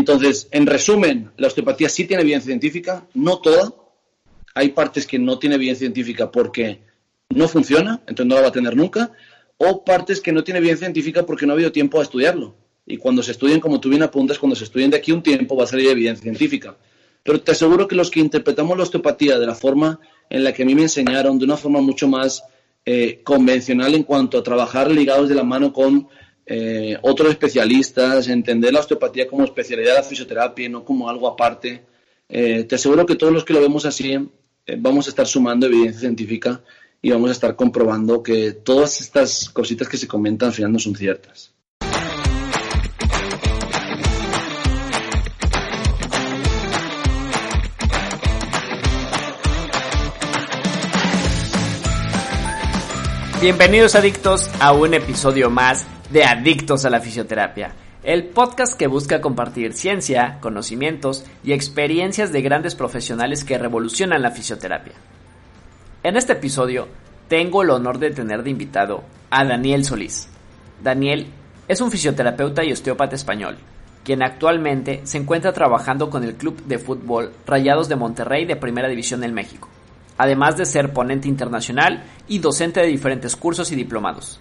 Entonces, en resumen, la osteopatía sí tiene evidencia científica, no toda. Hay partes que no tiene evidencia científica porque no funciona, entonces no la va a tener nunca, o partes que no tiene evidencia científica porque no ha habido tiempo a estudiarlo. Y cuando se estudien, como tú bien apuntas, cuando se estudien de aquí un tiempo va a salir evidencia científica. Pero te aseguro que los que interpretamos la osteopatía de la forma en la que a mí me enseñaron, de una forma mucho más eh, convencional en cuanto a trabajar ligados de la mano con eh, otros especialistas, entender la osteopatía como especialidad de la fisioterapia y no como algo aparte. Eh, te aseguro que todos los que lo vemos así vamos a estar sumando evidencia científica y vamos a estar comprobando que todas estas cositas que se comentan al final no son ciertas. Bienvenidos adictos a un episodio más de Adictos a la Fisioterapia, el podcast que busca compartir ciencia, conocimientos y experiencias de grandes profesionales que revolucionan la fisioterapia. En este episodio tengo el honor de tener de invitado a Daniel Solís. Daniel es un fisioterapeuta y osteópata español, quien actualmente se encuentra trabajando con el club de fútbol Rayados de Monterrey de Primera División en México además de ser ponente internacional y docente de diferentes cursos y diplomados.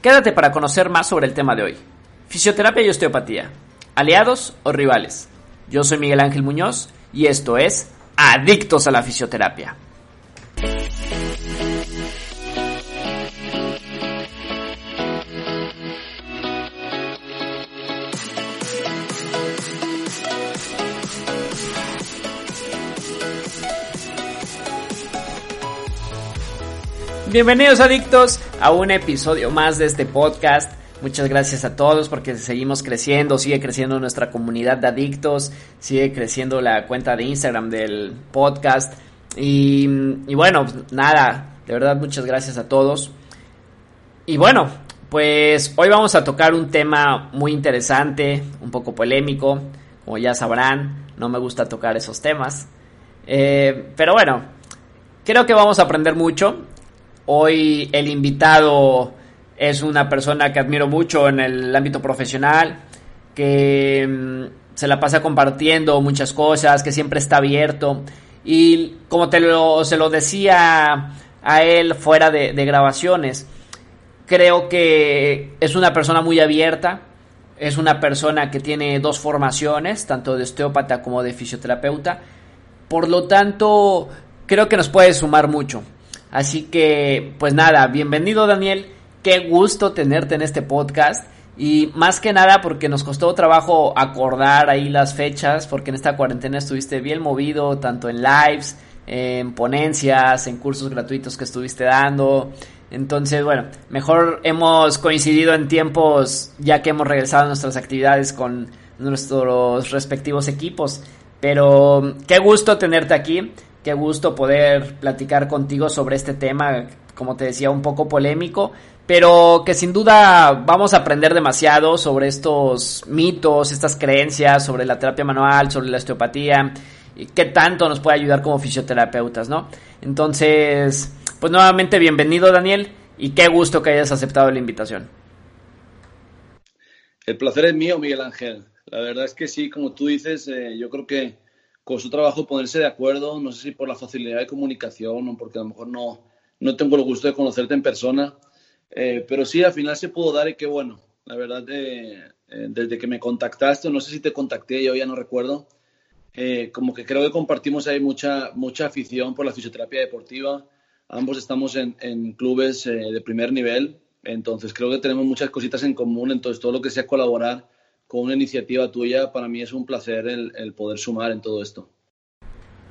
Quédate para conocer más sobre el tema de hoy. Fisioterapia y osteopatía. ¿Aliados o rivales? Yo soy Miguel Ángel Muñoz y esto es Adictos a la Fisioterapia. Bienvenidos adictos a un episodio más de este podcast. Muchas gracias a todos porque seguimos creciendo, sigue creciendo nuestra comunidad de adictos, sigue creciendo la cuenta de Instagram del podcast. Y, bueno, nada, de verdad muchas gracias a todos. Y bueno, pues hoy vamos a tocar un tema muy interesante, un poco polémico, como ya sabrán, no me gusta tocar esos temas. Eh, pero bueno, creo que vamos a aprender mucho Hoy el invitado es una persona que admiro mucho en el ámbito profesional, que mm, se la pasa compartiendo muchas cosas, que siempre está abierto. Y como te lo, se lo decía a él fuera de, de grabaciones, creo que es una persona muy abierta, es una persona que tiene dos formaciones, tanto de osteópata como de fisioterapeuta. Por lo tanto, creo que nos puede sumar mucho. Así que, pues nada, bienvenido Daniel. Qué gusto tenerte en este podcast. Y más que nada porque nos costó trabajo acordar ahí las fechas, porque en esta cuarentena estuviste bien movido, tanto en lives, en ponencias, en cursos gratuitos que estuviste dando. Entonces, bueno, mejor hemos coincidido en tiempos ya que hemos regresado a nuestras actividades con nuestros respectivos equipos. Pero qué gusto tenerte aquí. Qué gusto poder platicar contigo sobre este tema, como te decía, un poco polémico, pero que sin duda vamos a aprender demasiado sobre estos mitos, estas creencias, sobre la terapia manual, sobre la osteopatía, y qué tanto nos puede ayudar como fisioterapeutas, ¿no? Entonces, pues nuevamente bienvenido Daniel y qué gusto que hayas aceptado la invitación. El placer es mío, Miguel Ángel. La verdad es que sí, como tú dices, eh, yo creo que su trabajo ponerse de acuerdo, no sé si por la facilidad de comunicación o porque a lo mejor no, no tengo el gusto de conocerte en persona, eh, pero sí, al final se pudo dar y qué bueno. La verdad, eh, eh, desde que me contactaste, no sé si te contacté, yo ya no recuerdo, como que creo que compartimos ahí mucha, mucha afición por la fisioterapia deportiva. Ambos estamos en, en clubes de primer nivel, entonces creo que tenemos muchas cositas en común, entonces todo lo que sea colaborar con una iniciativa tuya, para mí es un placer el, poder sumar en todo esto.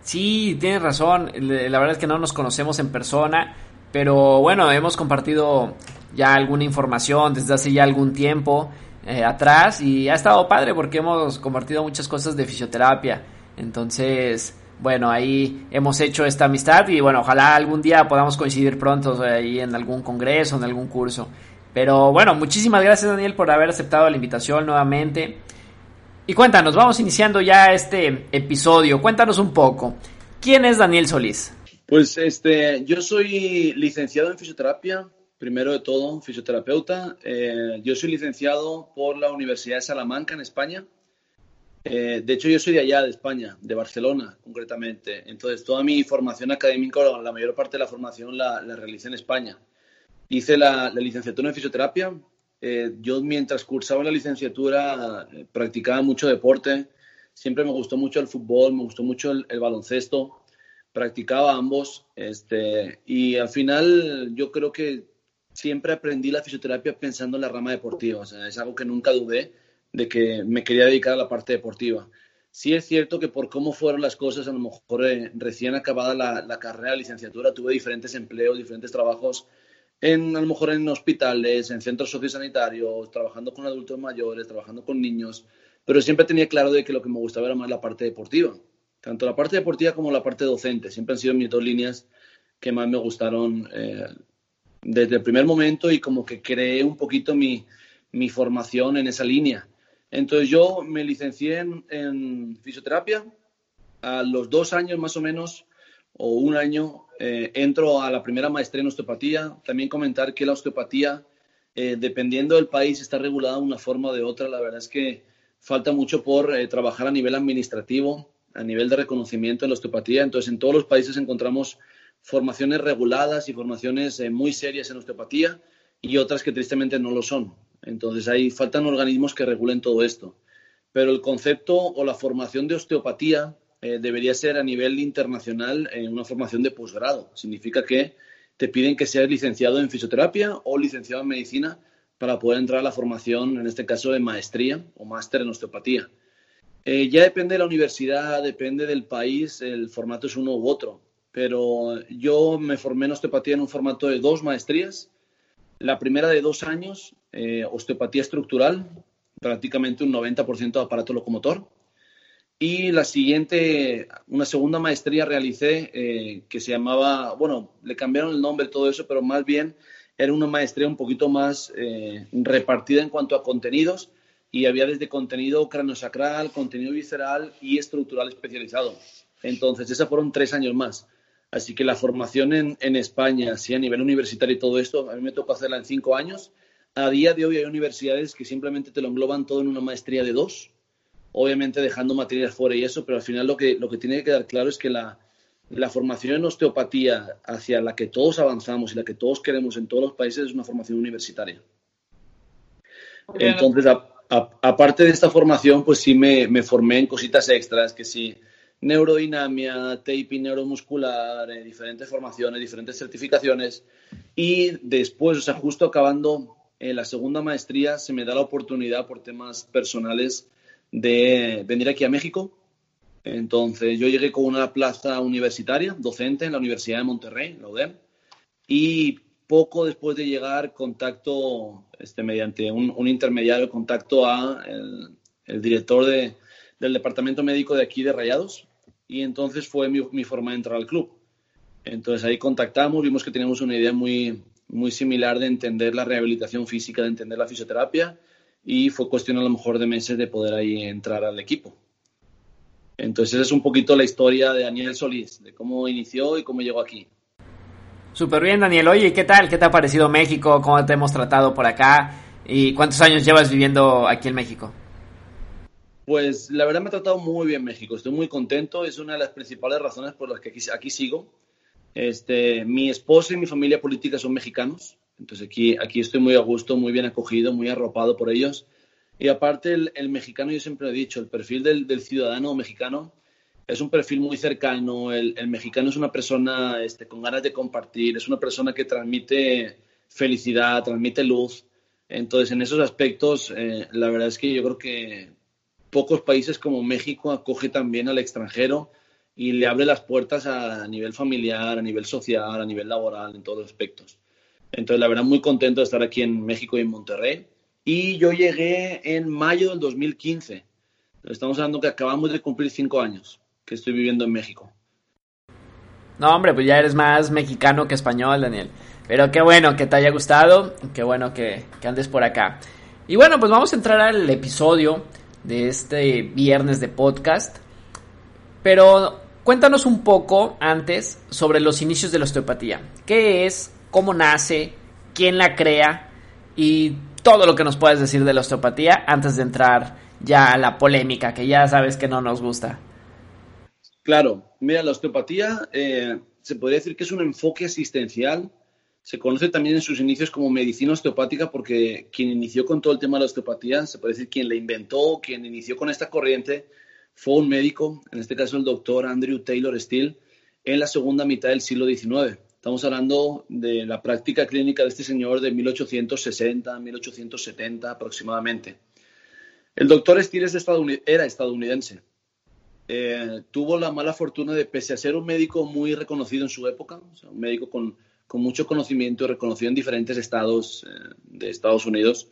Sí, tienes razón. La verdad es que no nos conocemos en persona, pero bueno, hemos compartido ya alguna información desde hace ya algún tiempo eh, atrás y ha estado padre porque hemos compartido muchas cosas de fisioterapia. Entonces, bueno, ahí hemos hecho esta amistad y bueno, ojalá algún día podamos coincidir pronto ahí en algún congreso, en algún curso. Pero bueno, muchísimas gracias Daniel por haber aceptado la invitación nuevamente. Y cuéntanos, vamos iniciando ya este episodio. Cuéntanos un poco. ¿Quién es Daniel Solís? Pues este, yo soy licenciado en fisioterapia, primero de todo, fisioterapeuta. Eh, yo soy licenciado por la Universidad de Salamanca en España. Eh, de hecho, yo soy de allá, de España, de Barcelona, concretamente. Entonces, toda mi formación académica, la mayor parte de la formación la, la en España. Hice la, licenciatura en fisioterapia. Eh, yo, mientras cursaba la licenciatura, eh, practicaba mucho deporte. Siempre me gustó mucho el fútbol, me gustó mucho el, el baloncesto. Practicaba ambos. Este, y al final, yo creo que siempre aprendí la fisioterapia pensando en la rama deportiva. O sea, es algo que nunca dudé de que me quería dedicar a la parte deportiva. Sí es cierto que por cómo fueron las cosas, a lo mejor eh, recién acabada la, carrera de licenciatura, tuve diferentes empleos, diferentes trabajos, en, a lo mejor en hospitales, en centros sociosanitarios, trabajando con adultos mayores, trabajando con niños, pero siempre tenía claro de que lo que me gustaba era más la parte deportiva. Tanto la parte deportiva como la parte docente. Siempre han sido mis dos líneas que más me gustaron eh, desde el primer momento y como que creé un poquito mi, mi formación en esa línea. Entonces yo me licencié en, fisioterapia. A los dos años más o menos, o un año, eh, entro a la primera maestría en osteopatía. También comentar que la osteopatía, eh, dependiendo del país, está regulada de una forma o de otra. La verdad es que falta mucho por eh, trabajar a nivel administrativo, a nivel de reconocimiento en la osteopatía. Entonces, en todos los países encontramos formaciones reguladas y formaciones muy serias en osteopatía y otras que tristemente no lo son. Entonces ahí faltan organismos que regulen todo esto. Pero el concepto o la formación de osteopatía eh, debería ser a nivel internacional en una formación de posgrado. Significa que te piden que seas licenciado en fisioterapia o licenciado en medicina para poder entrar a la formación, en este caso de maestría o máster en osteopatía. Eh, ya depende de la universidad, depende del país, el formato es uno u otro. Pero yo me formé en osteopatía en un formato de dos maestrías la primera de dos años, eh, osteopatía estructural, prácticamente un 90% de aparato locomotor. Y la siguiente, una segunda maestría realicé eh, que se llamaba, bueno, le cambiaron el nombre, todo eso, pero más bien era una maestría un poquito más eh, repartida en cuanto a contenidos y había desde contenido craneosacral, contenido visceral y estructural especializado. Entonces, esas fueron tres años más. Así que la formación en, en España, sí, a nivel universitario y todo esto, a mí me tocó hacerla en cinco años. A día de hoy hay universidades que simplemente te lo engloban todo en una maestría de dos, obviamente dejando materias fuera y eso, pero al final lo que, lo que tiene que quedar claro es que la, la formación en osteopatía hacia la que todos avanzamos y la que todos queremos en todos los países es una formación universitaria. Entonces, aparte de esta formación, pues sí me, me, formé en cositas extras, que sí, neurodinamia, taping neuromuscular, eh, diferentes formaciones, diferentes certificaciones. Y después, o sea, justo acabando eh, la segunda maestría, se me da la oportunidad por temas personales de venir aquí a México. Entonces, yo llegué con una plaza universitaria, docente en la Universidad de Monterrey, la UDEM, y poco después de llegar, contacto, este, mediante un, intermediario, contacto a el, director de, del departamento médico de aquí de Rayados, y entonces fue mi, forma de entrar al club. Entonces ahí contactamos, vimos que teníamos una idea muy, muy similar de entender la rehabilitación física, de entender la fisioterapia y fue cuestión a lo mejor de meses de poder ahí entrar al equipo. Entonces es un poquito la historia de Daniel Solís, de cómo inició y cómo llegó aquí. Súper bien, Daniel. Oye, ¿qué tal? ¿Qué te ha parecido México? ¿Cómo te hemos tratado por acá? ¿Y cuántos años llevas viviendo aquí en México? Pues la verdad me ha tratado muy bien México, estoy muy contento, es una de las principales razones por las que aquí, sigo. Este, mi esposa y mi familia política son mexicanos, entonces aquí, aquí estoy muy a gusto, muy bien acogido, muy arropado por ellos. Y aparte el, mexicano, yo siempre he dicho, el perfil del, ciudadano mexicano es un perfil muy cercano, el, mexicano es una persona este, con ganas de compartir, es una persona que transmite felicidad, transmite luz. Entonces, en esos aspectos, eh, la verdad es que yo creo que pocos países como México acoge también al extranjero y le abre las puertas a nivel familiar, a nivel social, a nivel laboral, en todos los aspectos. Entonces, la verdad, muy contento de estar aquí en México y en Monterrey. Y yo llegué en mayo del 2015. Estamos hablando que acabamos de cumplir cinco años que estoy viviendo en México. No, hombre, pues ya eres más mexicano que español, Daniel. Pero qué bueno que te haya gustado, qué bueno que, que andes por acá. Y bueno, pues vamos a entrar al episodio de este viernes de podcast. Pero cuéntanos un poco antes sobre los inicios de la osteopatía. ¿Qué es? ¿Cómo nace? ¿Quién la crea? Y todo lo que nos puedes decir de la osteopatía antes de entrar ya la polémica, que ya sabes que no nos gusta. Claro, mira, la osteopatía eh, se podría decir que es un enfoque asistencial. Se conoce también en sus inicios como medicina osteopática porque quien inició con todo el tema de la osteopatía, se puede decir quien la inventó, quien inició con esta corriente, fue un médico, en este caso el doctor Andrew Taylor Steele, en la segunda mitad del siglo XIX. Estamos hablando de la práctica clínica de este señor de 1860, 1870 aproximadamente. El doctor Steele era estadounidense. Eh, tuvo la mala fortuna de, pese a ser un médico muy reconocido en su época, un médico con, mucho conocimiento, reconocido en diferentes estados eh, de Estados Unidos,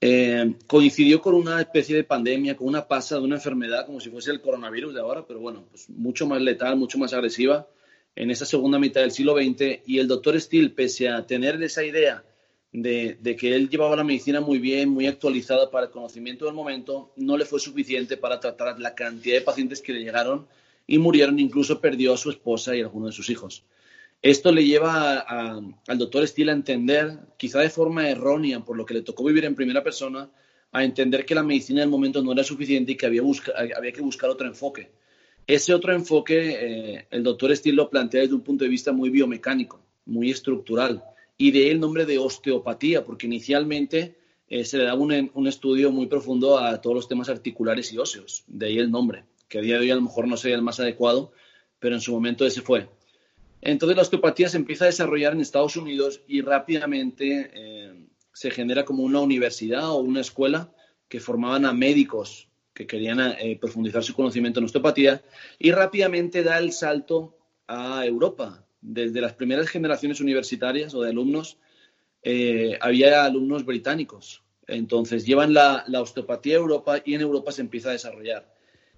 eh, coincidió con una especie de pandemia, con una pasa de una enfermedad como si fuese el coronavirus de ahora, pero bueno, pues mucho más letal, mucho más agresiva en esa segunda mitad del siglo XX. Y el doctor Steele, pese a tener esa idea de, que él llevaba la medicina muy bien, muy actualizada para el conocimiento del momento, no le fue suficiente para tratar la cantidad de pacientes que le llegaron y murieron, incluso perdió a su esposa y a algunos de sus hijos. Esto le lleva al doctor Steele a entender, quizá de forma errónea, por lo que le tocó vivir en primera persona, a entender que la medicina del momento no era suficiente y que había que buscar otro enfoque. Ese otro enfoque, eh, el doctor Steele lo plantea desde un punto de vista muy biomecánico, muy estructural y de ahí el nombre de osteopatía, porque inicialmente eh, se le daba un, estudio muy profundo a todos los temas articulares y óseos, de ahí el nombre, que a día de hoy a lo mejor no sería el más adecuado, pero en su momento ese fue. Entonces la osteopatía se empieza a desarrollar en Estados Unidos y rápidamente eh, se genera como una universidad o una escuela que formaban a médicos que querían eh, profundizar su conocimiento en osteopatía y rápidamente da el salto a Europa, desde las primeras generaciones universitarias o de alumnos, eh, había alumnos británicos. Entonces llevan la, osteopatía a Europa y en Europa se empieza a desarrollar.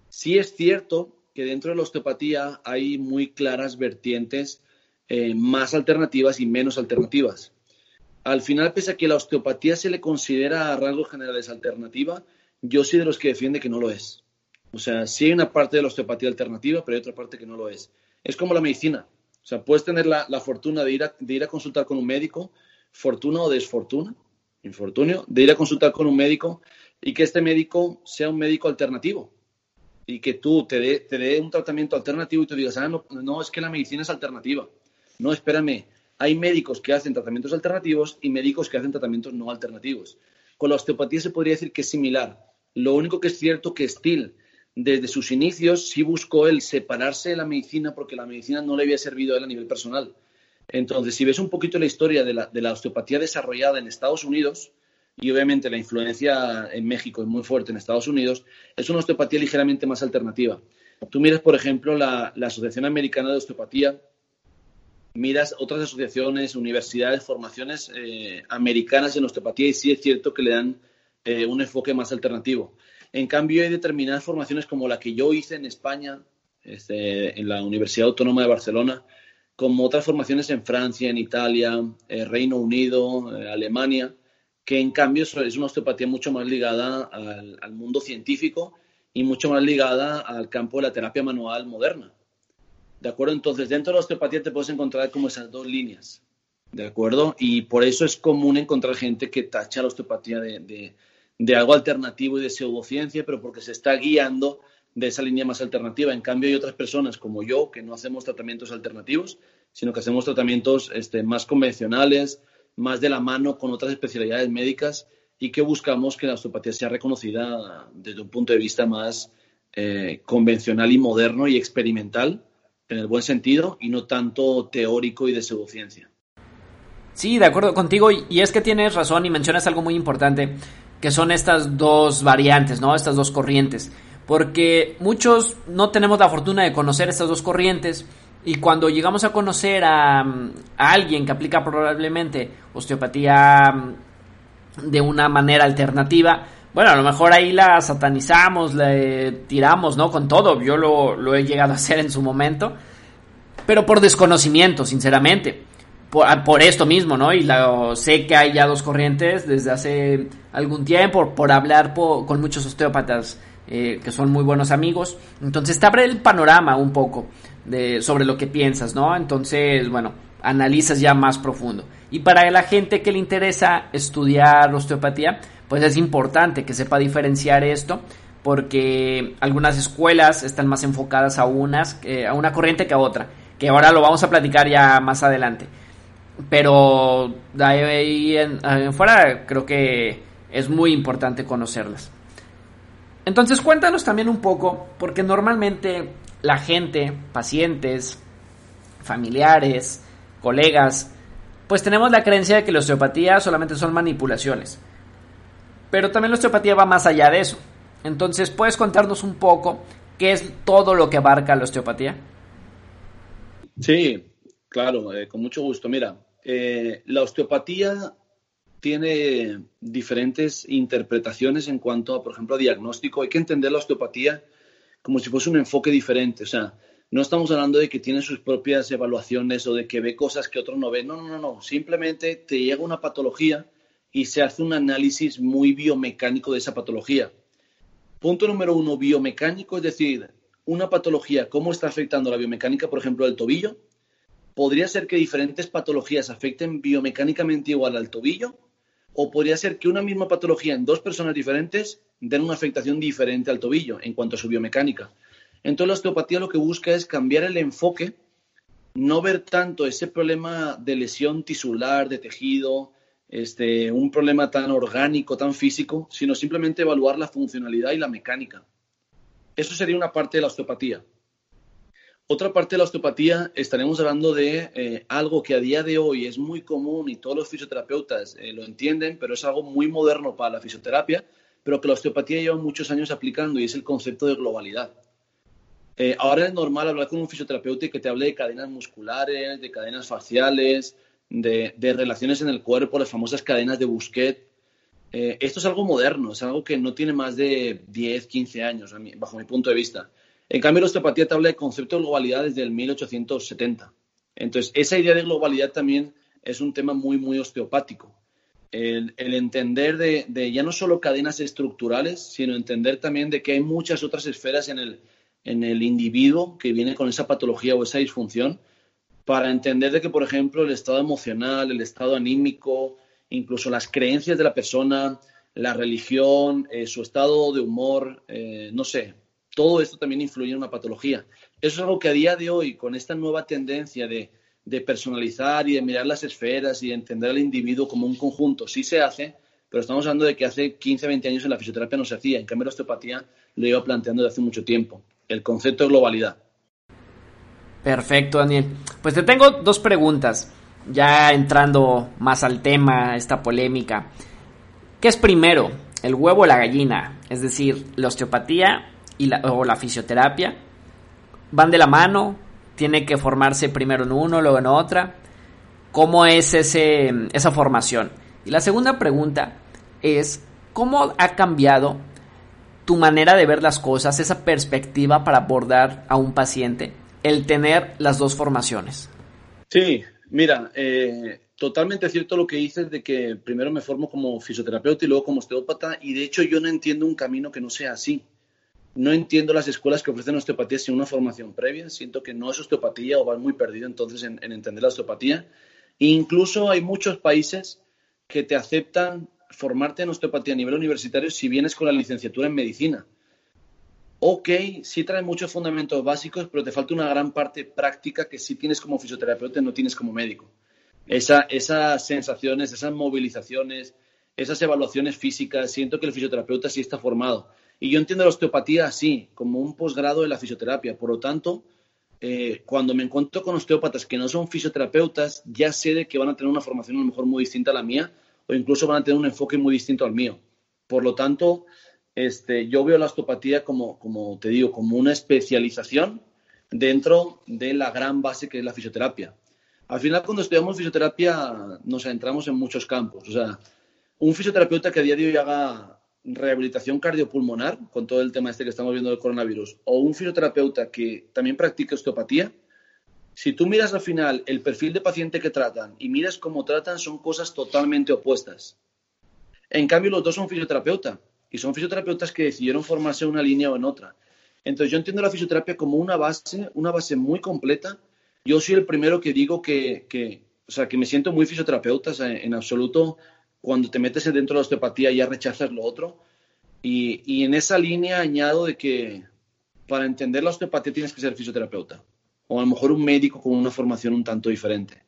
Sí es cierto que dentro de la osteopatía hay muy claras vertientes eh, más alternativas y menos alternativas. Al final, pese a que la osteopatía se le considera a rasgos generales alternativa, yo soy de los que defiende que no lo es. O sea, sí hay una parte de la osteopatía alternativa, pero hay otra parte que no lo es. Es como la medicina. O sea, puedes tener la, fortuna de ir, a, de ir a consultar con un médico, fortuna o desfortuna, infortunio, de ir a consultar con un médico y que este médico sea un médico alternativo y que tú te dé te dé un tratamiento alternativo y tú digas, ah, no, no, es que la medicina es alternativa. No, espérame, hay médicos que hacen tratamientos alternativos y médicos que hacen tratamientos no alternativos. Con la osteopatía se podría decir que es similar. Lo único que es cierto que Steele desde sus inicios sí buscó el separarse de la medicina porque la medicina no le había servido a él a nivel personal. Entonces, si ves un poquito la historia de la, osteopatía desarrollada en Estados Unidos, y obviamente la influencia en México es muy fuerte en Estados Unidos, es una osteopatía ligeramente más alternativa. Tú miras, por ejemplo, la, Asociación Americana de Osteopatía, miras otras asociaciones, universidades, formaciones eh, americanas en osteopatía y sí es cierto que le dan eh, un enfoque más alternativo. En cambio, hay determinadas formaciones como la que yo hice en España, este, en la Universidad Autónoma de Barcelona, como otras formaciones en Francia, en Italia, eh, Reino Unido, eh, Alemania, que en cambio es una osteopatía mucho más ligada al, mundo científico y mucho más ligada al campo de la terapia manual moderna. ¿De acuerdo? Entonces, dentro de la osteopatía te puedes encontrar como esas dos líneas. ¿De acuerdo? Y por eso es común encontrar gente que tacha la osteopatía de de algo alternativo y de pseudociencia, pero porque se está guiando de esa línea más alternativa. En cambio, hay otras personas como yo que no hacemos tratamientos alternativos, sino que hacemos tratamientos este, más convencionales, más de la mano con otras especialidades médicas y que buscamos que la osteopatía sea reconocida desde un punto de vista más eh, convencional y moderno y experimental, en el buen sentido, y no tanto teórico y de pseudociencia. Sí, de acuerdo contigo, y es que tienes razón y mencionas algo muy importante que son estas dos variantes, ¿no? Estas dos corrientes. Porque muchos no tenemos la fortuna de conocer estas dos corrientes y cuando llegamos a conocer a, alguien que aplica probablemente osteopatía mm, de una manera alternativa, bueno, a lo mejor ahí la satanizamos, le tiramos, ¿no? Con todo, yo lo, lo he llegado a hacer en su momento, pero por desconocimiento, sinceramente por, esto mismo, ¿no? Y la, sé que hay ya dos corrientes desde hace algún tiempo, por hablar con muchos osteópatas eh, que son muy buenos amigos. Entonces te abre el panorama un poco de, sobre lo que piensas, ¿no? Entonces, bueno, analizas ya más profundo. Y para la gente que le interesa estudiar osteopatía, pues es importante que sepa diferenciar esto porque algunas escuelas están más enfocadas a unas, eh, a una corriente que a otra, que ahora lo vamos a platicar ya más adelante. Pero de ahí en, fuera creo que es muy importante conocerlas. Entonces cuéntanos también un poco, porque normalmente la gente, pacientes, familiares, colegas, pues tenemos la creencia de que la osteopatía solamente son manipulaciones. Pero también la osteopatía va más allá de eso. Entonces, ¿puedes contarnos un poco qué es todo lo que abarca la osteopatía? Sí, claro, eh, con mucho gusto. Mira, eh, la osteopatía tiene diferentes interpretaciones en cuanto a, por ejemplo, a diagnóstico. Hay que entender la osteopatía como si fuese un enfoque diferente. O sea, no estamos hablando de que tiene sus propias evaluaciones o de que ve cosas que otros no ven. No, no, no, no. Simplemente te llega una patología y se hace un análisis muy biomecánico de esa patología. Punto número uno, biomecánico, es decir, una patología, cómo está afectando la biomecánica, por ejemplo, del tobillo. Podría ser que diferentes patologías afecten biomecánicamente igual al tobillo, o podría ser que una misma patología en dos personas diferentes den una afectación diferente al tobillo en cuanto a su biomecánica. Entonces la osteopatía lo que busca es cambiar el enfoque, no ver tanto ese problema de lesión tisular, de tejido, este, un problema tan orgánico, tan físico, sino simplemente evaluar la funcionalidad y la mecánica. Eso sería una parte de la osteopatía. Otra parte de la osteopatía estaremos hablando de eh, algo que a día de hoy es muy común y todos los fisioterapeutas eh, lo entienden, pero es algo muy moderno para la fisioterapia, pero que la osteopatía lleva muchos años aplicando y es el concepto de globalidad. Eh, ahora es normal hablar con un fisioterapeuta y que te hable de cadenas musculares, de cadenas faciales, de, relaciones en el cuerpo, las famosas cadenas de Busquet. Eh, esto es algo moderno, es algo que no tiene más de 10, 15 años, bajo mi punto de vista. En cambio, la osteopatía te habla de concepto de globalidad desde el 1870. Entonces, esa idea de globalidad también es un tema muy, muy osteopático. El, entender de, ya no solo cadenas estructurales, sino entender también de que hay muchas otras esferas en el, en el individuo que viene con esa patología o esa disfunción para entender de que, por ejemplo, el estado emocional, el estado anímico, incluso las creencias de la persona, la religión, eh, su estado de humor, eh, no sé, todo esto también influye en una patología. Eso es algo que a día de hoy, con esta nueva tendencia de, personalizar y de mirar las esferas y de entender al individuo como un conjunto, sí se hace, pero estamos hablando de que hace 15, 20 años en la fisioterapia no se hacía. En cambio, la osteopatía lo iba planteando desde hace mucho tiempo. El concepto de globalidad. Perfecto, Daniel. Pues te tengo dos preguntas, ya entrando más al tema, esta polémica. ¿Qué es primero, el huevo o la gallina? Es decir, la osteopatía y la, o la fisioterapia. ¿Van de la mano? ¿Tiene que formarse primero en uno, luego en otra? ¿Cómo es ese, esa formación? Y la segunda pregunta es, ¿cómo ha cambiado tu manera de ver las cosas, esa perspectiva para abordar a un paciente? el tener las dos formaciones. Sí, mira, eh, totalmente cierto lo que dices de que primero me formo como fisioterapeuta y luego como osteópata y de hecho yo no entiendo un camino que no sea así. No entiendo las escuelas que ofrecen osteopatía sin una formación previa. Siento que no es osteopatía o vas muy perdido entonces en, en entender la osteopatía. Incluso hay muchos países que te aceptan formarte en osteopatía a nivel universitario si vienes con la licenciatura en medicina ok, sí trae muchos fundamentos básicos, pero te falta una gran parte práctica que sí tienes como fisioterapeuta y no tienes como médico. esas sensaciones, esas movilizaciones, esas evaluaciones físicas, siento que el fisioterapeuta sí está formado. Y yo entiendo la osteopatía así, como un posgrado de la fisioterapia. Por lo tanto, eh, cuando me encuentro con osteópatas que no son fisioterapeutas, ya sé de que van a tener una formación a lo mejor muy distinta a la mía o incluso van a tener un enfoque muy distinto al mío. Por lo tanto, este, yo veo la osteopatía como, como te digo, como una especialización dentro de la gran base que es la fisioterapia. Al final, cuando estudiamos fisioterapia, nos adentramos en muchos campos. O sea, un fisioterapeuta que a día de hoy haga rehabilitación cardiopulmonar, con todo el tema este que estamos viendo del coronavirus, o un fisioterapeuta que también practique osteopatía, si tú miras al final el perfil de paciente que tratan y miras cómo tratan, son cosas totalmente opuestas. En cambio, los dos son fisioterapeuta y son fisioterapeutas que decidieron formarse en una línea o en otra. Entonces yo entiendo la fisioterapia como una base, una base muy completa. Yo soy el primero que digo que, o sea, que me siento muy fisioterapeuta, en absoluto cuando te metes dentro de la osteopatía ya rechazas lo otro. Y, y en esa línea añado de que para entender la osteopatía tienes que ser fisioterapeuta o a lo mejor un médico con una formación un tanto diferente.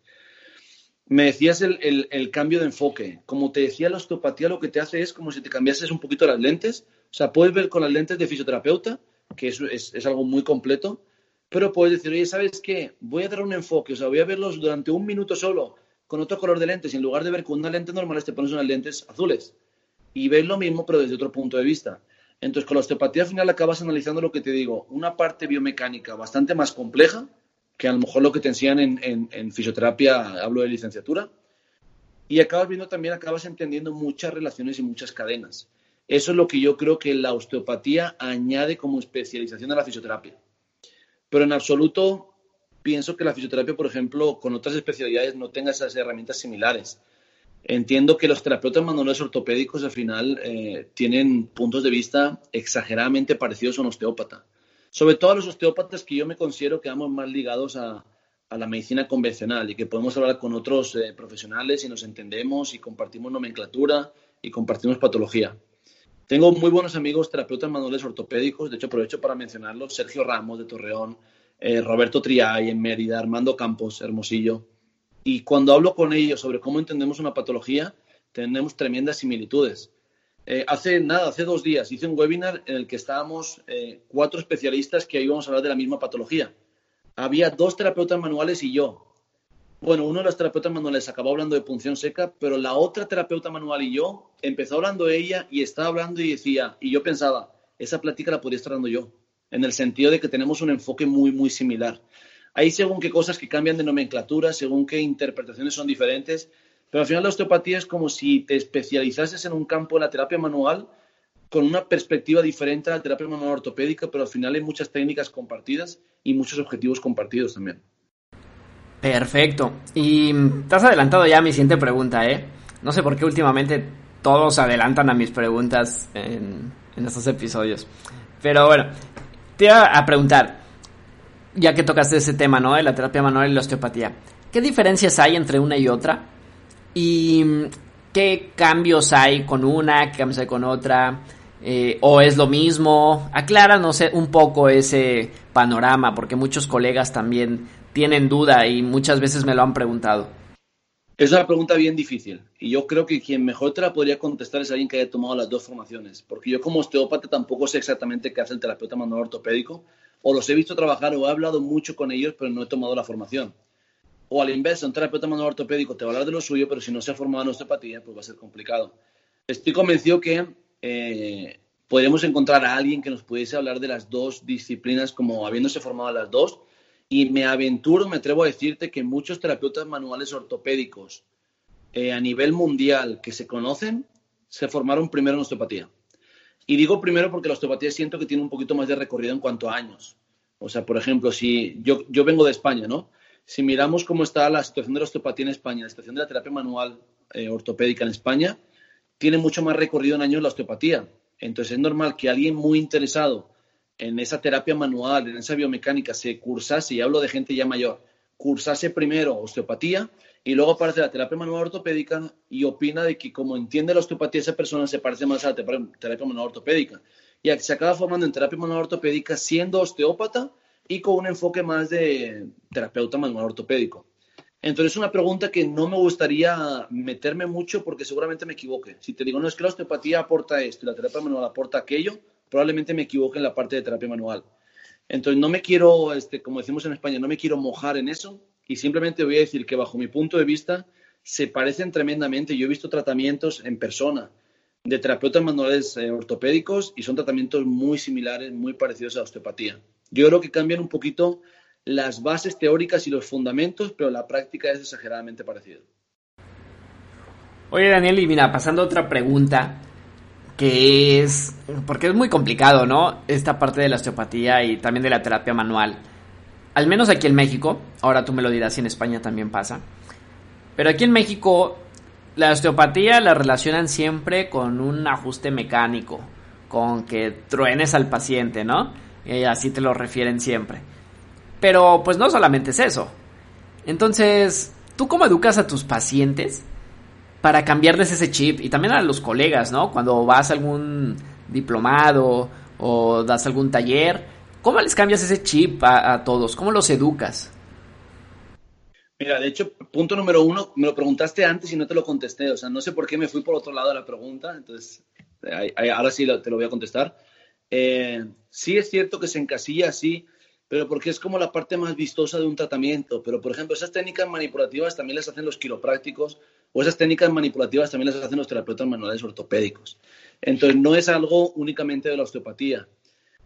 Me decías el, el, cambio de enfoque. Como te decía, la osteopatía lo que te hace es como si te cambiases un poquito las lentes. O sea, puedes ver con las lentes de fisioterapeuta, que es, es, es algo muy completo, pero puedes decir, oye, ¿sabes qué? Voy a dar un enfoque, o sea, voy a verlos durante un minuto solo con otro color de lentes y en lugar de ver con una lente normal, te pones unas lentes azules y ves lo mismo pero desde otro punto de vista. Entonces, con la osteopatía al final acabas analizando lo que te digo, una parte biomecánica bastante más compleja que a lo mejor lo que te enseñan en, en, fisioterapia, hablo de licenciatura, y acabas viendo también, acabas entendiendo muchas relaciones y muchas cadenas. Eso es lo que yo creo que la osteopatía añade como especialización a la fisioterapia. Pero en absoluto pienso que la fisioterapia, por ejemplo, con otras especialidades no tenga esas herramientas similares. Entiendo que los terapeutas manuales ortopédicos al final eh, tienen puntos de vista exageradamente parecidos a un osteópata. Sobre todo a los osteópatas que yo me considero que vamos más ligados a, la medicina convencional y que podemos hablar con otros eh, profesionales y nos entendemos y compartimos nomenclatura y compartimos patología. Tengo muy buenos amigos terapeutas manuales ortopédicos, de hecho aprovecho para mencionarlos, Sergio Ramos de Torreón, eh, Roberto Triay en Mérida, Armando Campos, Hermosillo. Y cuando hablo con ellos sobre cómo entendemos una patología, tenemos tremendas similitudes. Eh, hace nada, hace dos días hice un webinar en el que estábamos eh, cuatro especialistas que íbamos a hablar de la misma patología. Había dos terapeutas manuales y yo. Bueno, uno de los terapeutas manuales acabó hablando de punción seca, pero la otra terapeuta manual y yo empezó hablando ella y estaba hablando y decía, y yo pensaba, esa plática la podría estar dando yo en el sentido de que tenemos un enfoque muy, muy similar. Hay según qué cosas que cambian de nomenclatura, según qué interpretaciones son diferentes, pero al final la osteopatía es como si te especializases en un campo de la terapia manual con una perspectiva diferente a la terapia manual ortopédica, pero al final hay muchas técnicas compartidas y muchos objetivos compartidos también. Perfecto. Y te has adelantado ya a mi siguiente pregunta, ¿eh? No sé por qué últimamente todos adelantan a mis preguntas en, en estos episodios. Pero bueno, te iba a preguntar, ya que tocaste ese tema, ¿no? De la terapia manual y la osteopatía. ¿Qué diferencias hay entre una y otra? ¿Y qué cambios hay con una, qué cambios hay con otra? Eh, ¿O es lo mismo? Aclara, no sé, un poco ese panorama, porque muchos colegas también tienen duda y muchas veces me lo han preguntado. Es una pregunta bien difícil y yo creo que quien mejor te la podría contestar es alguien que haya tomado las dos formaciones, porque yo como osteópata tampoco sé exactamente qué hace el terapeuta manual ortopédico, o los he visto trabajar o he hablado mucho con ellos, pero no he tomado la formación. O al inverso, un terapeuta manual ortopédico te va a hablar de lo suyo, pero si no se ha formado en osteopatía, pues va a ser complicado. Estoy convencido que eh, podríamos encontrar a alguien que nos pudiese hablar de las dos disciplinas como habiéndose formado las dos y me aventuro, me atrevo a decirte que muchos terapeutas manuales ortopédicos eh, a nivel mundial que se conocen se formaron primero en osteopatía. Y digo primero porque la osteopatía siento que tiene un poquito más de recorrido en cuanto a años. O sea, por ejemplo, si yo, vengo de España, ¿no? Si miramos cómo está la situación de la osteopatía en España, la situación de la terapia manual eh, ortopédica en España, tiene mucho más recorrido en años la osteopatía. Entonces es normal que alguien muy interesado en esa terapia manual, en esa biomecánica, se cursase, y hablo de gente ya mayor, cursase primero osteopatía y luego aparece la terapia manual ortopédica y opina de que como entiende la osteopatía esa persona se parece más a la terapia manual ortopédica. Y se acaba formando en terapia manual ortopédica siendo osteópata y con un enfoque más de terapeuta manual ortopédico. Entonces es una pregunta que no me gustaría meterme mucho porque seguramente me equivoque. Si te digo, no, es que la osteopatía aporta esto y la terapia manual aporta aquello, probablemente me equivoque en la parte de terapia manual. Entonces, no me quiero, este, como decimos en España, no me quiero mojar en eso y simplemente voy a decir que bajo mi punto de vista se parecen tremendamente. Yo he visto tratamientos en persona de terapeutas manuales eh, ortopédicos y son tratamientos muy similares, muy parecidos a la osteopatía. Yo creo que cambian un poquito las bases teóricas y los fundamentos, pero la práctica es exageradamente parecida. Oye, Daniel, y mira, pasando a otra pregunta que es, porque es muy complicado, ¿no? Esta parte de la osteopatía y también de la terapia manual. Al menos aquí en México, ahora tú me lo dirás si en España también pasa. Pero aquí en México la osteopatía la relacionan siempre con un ajuste mecánico, con que truenes al paciente, ¿no? Y así te lo refieren siempre. Pero pues no solamente es eso. Entonces, ¿tú cómo educas a tus pacientes para cambiarles ese chip y también a los colegas, ¿no? Cuando vas a algún diplomado o das algún taller, ¿cómo les cambias ese chip a, todos? ¿Cómo los educas? Mira, de hecho, punto número uno, me lo preguntaste antes y no te lo contesté. O sea, no sé por qué me fui por otro lado de la pregunta, entonces ahora sí te lo voy a contestar. Eh, sí es cierto que se encasilla así, pero porque es como la parte más vistosa de un tratamiento. Pero, por ejemplo, esas técnicas manipulativas también las hacen los quiroprácticos o esas técnicas manipulativas también las hacen los terapeutas manuales ortopédicos. Entonces, no es algo únicamente de la osteopatía.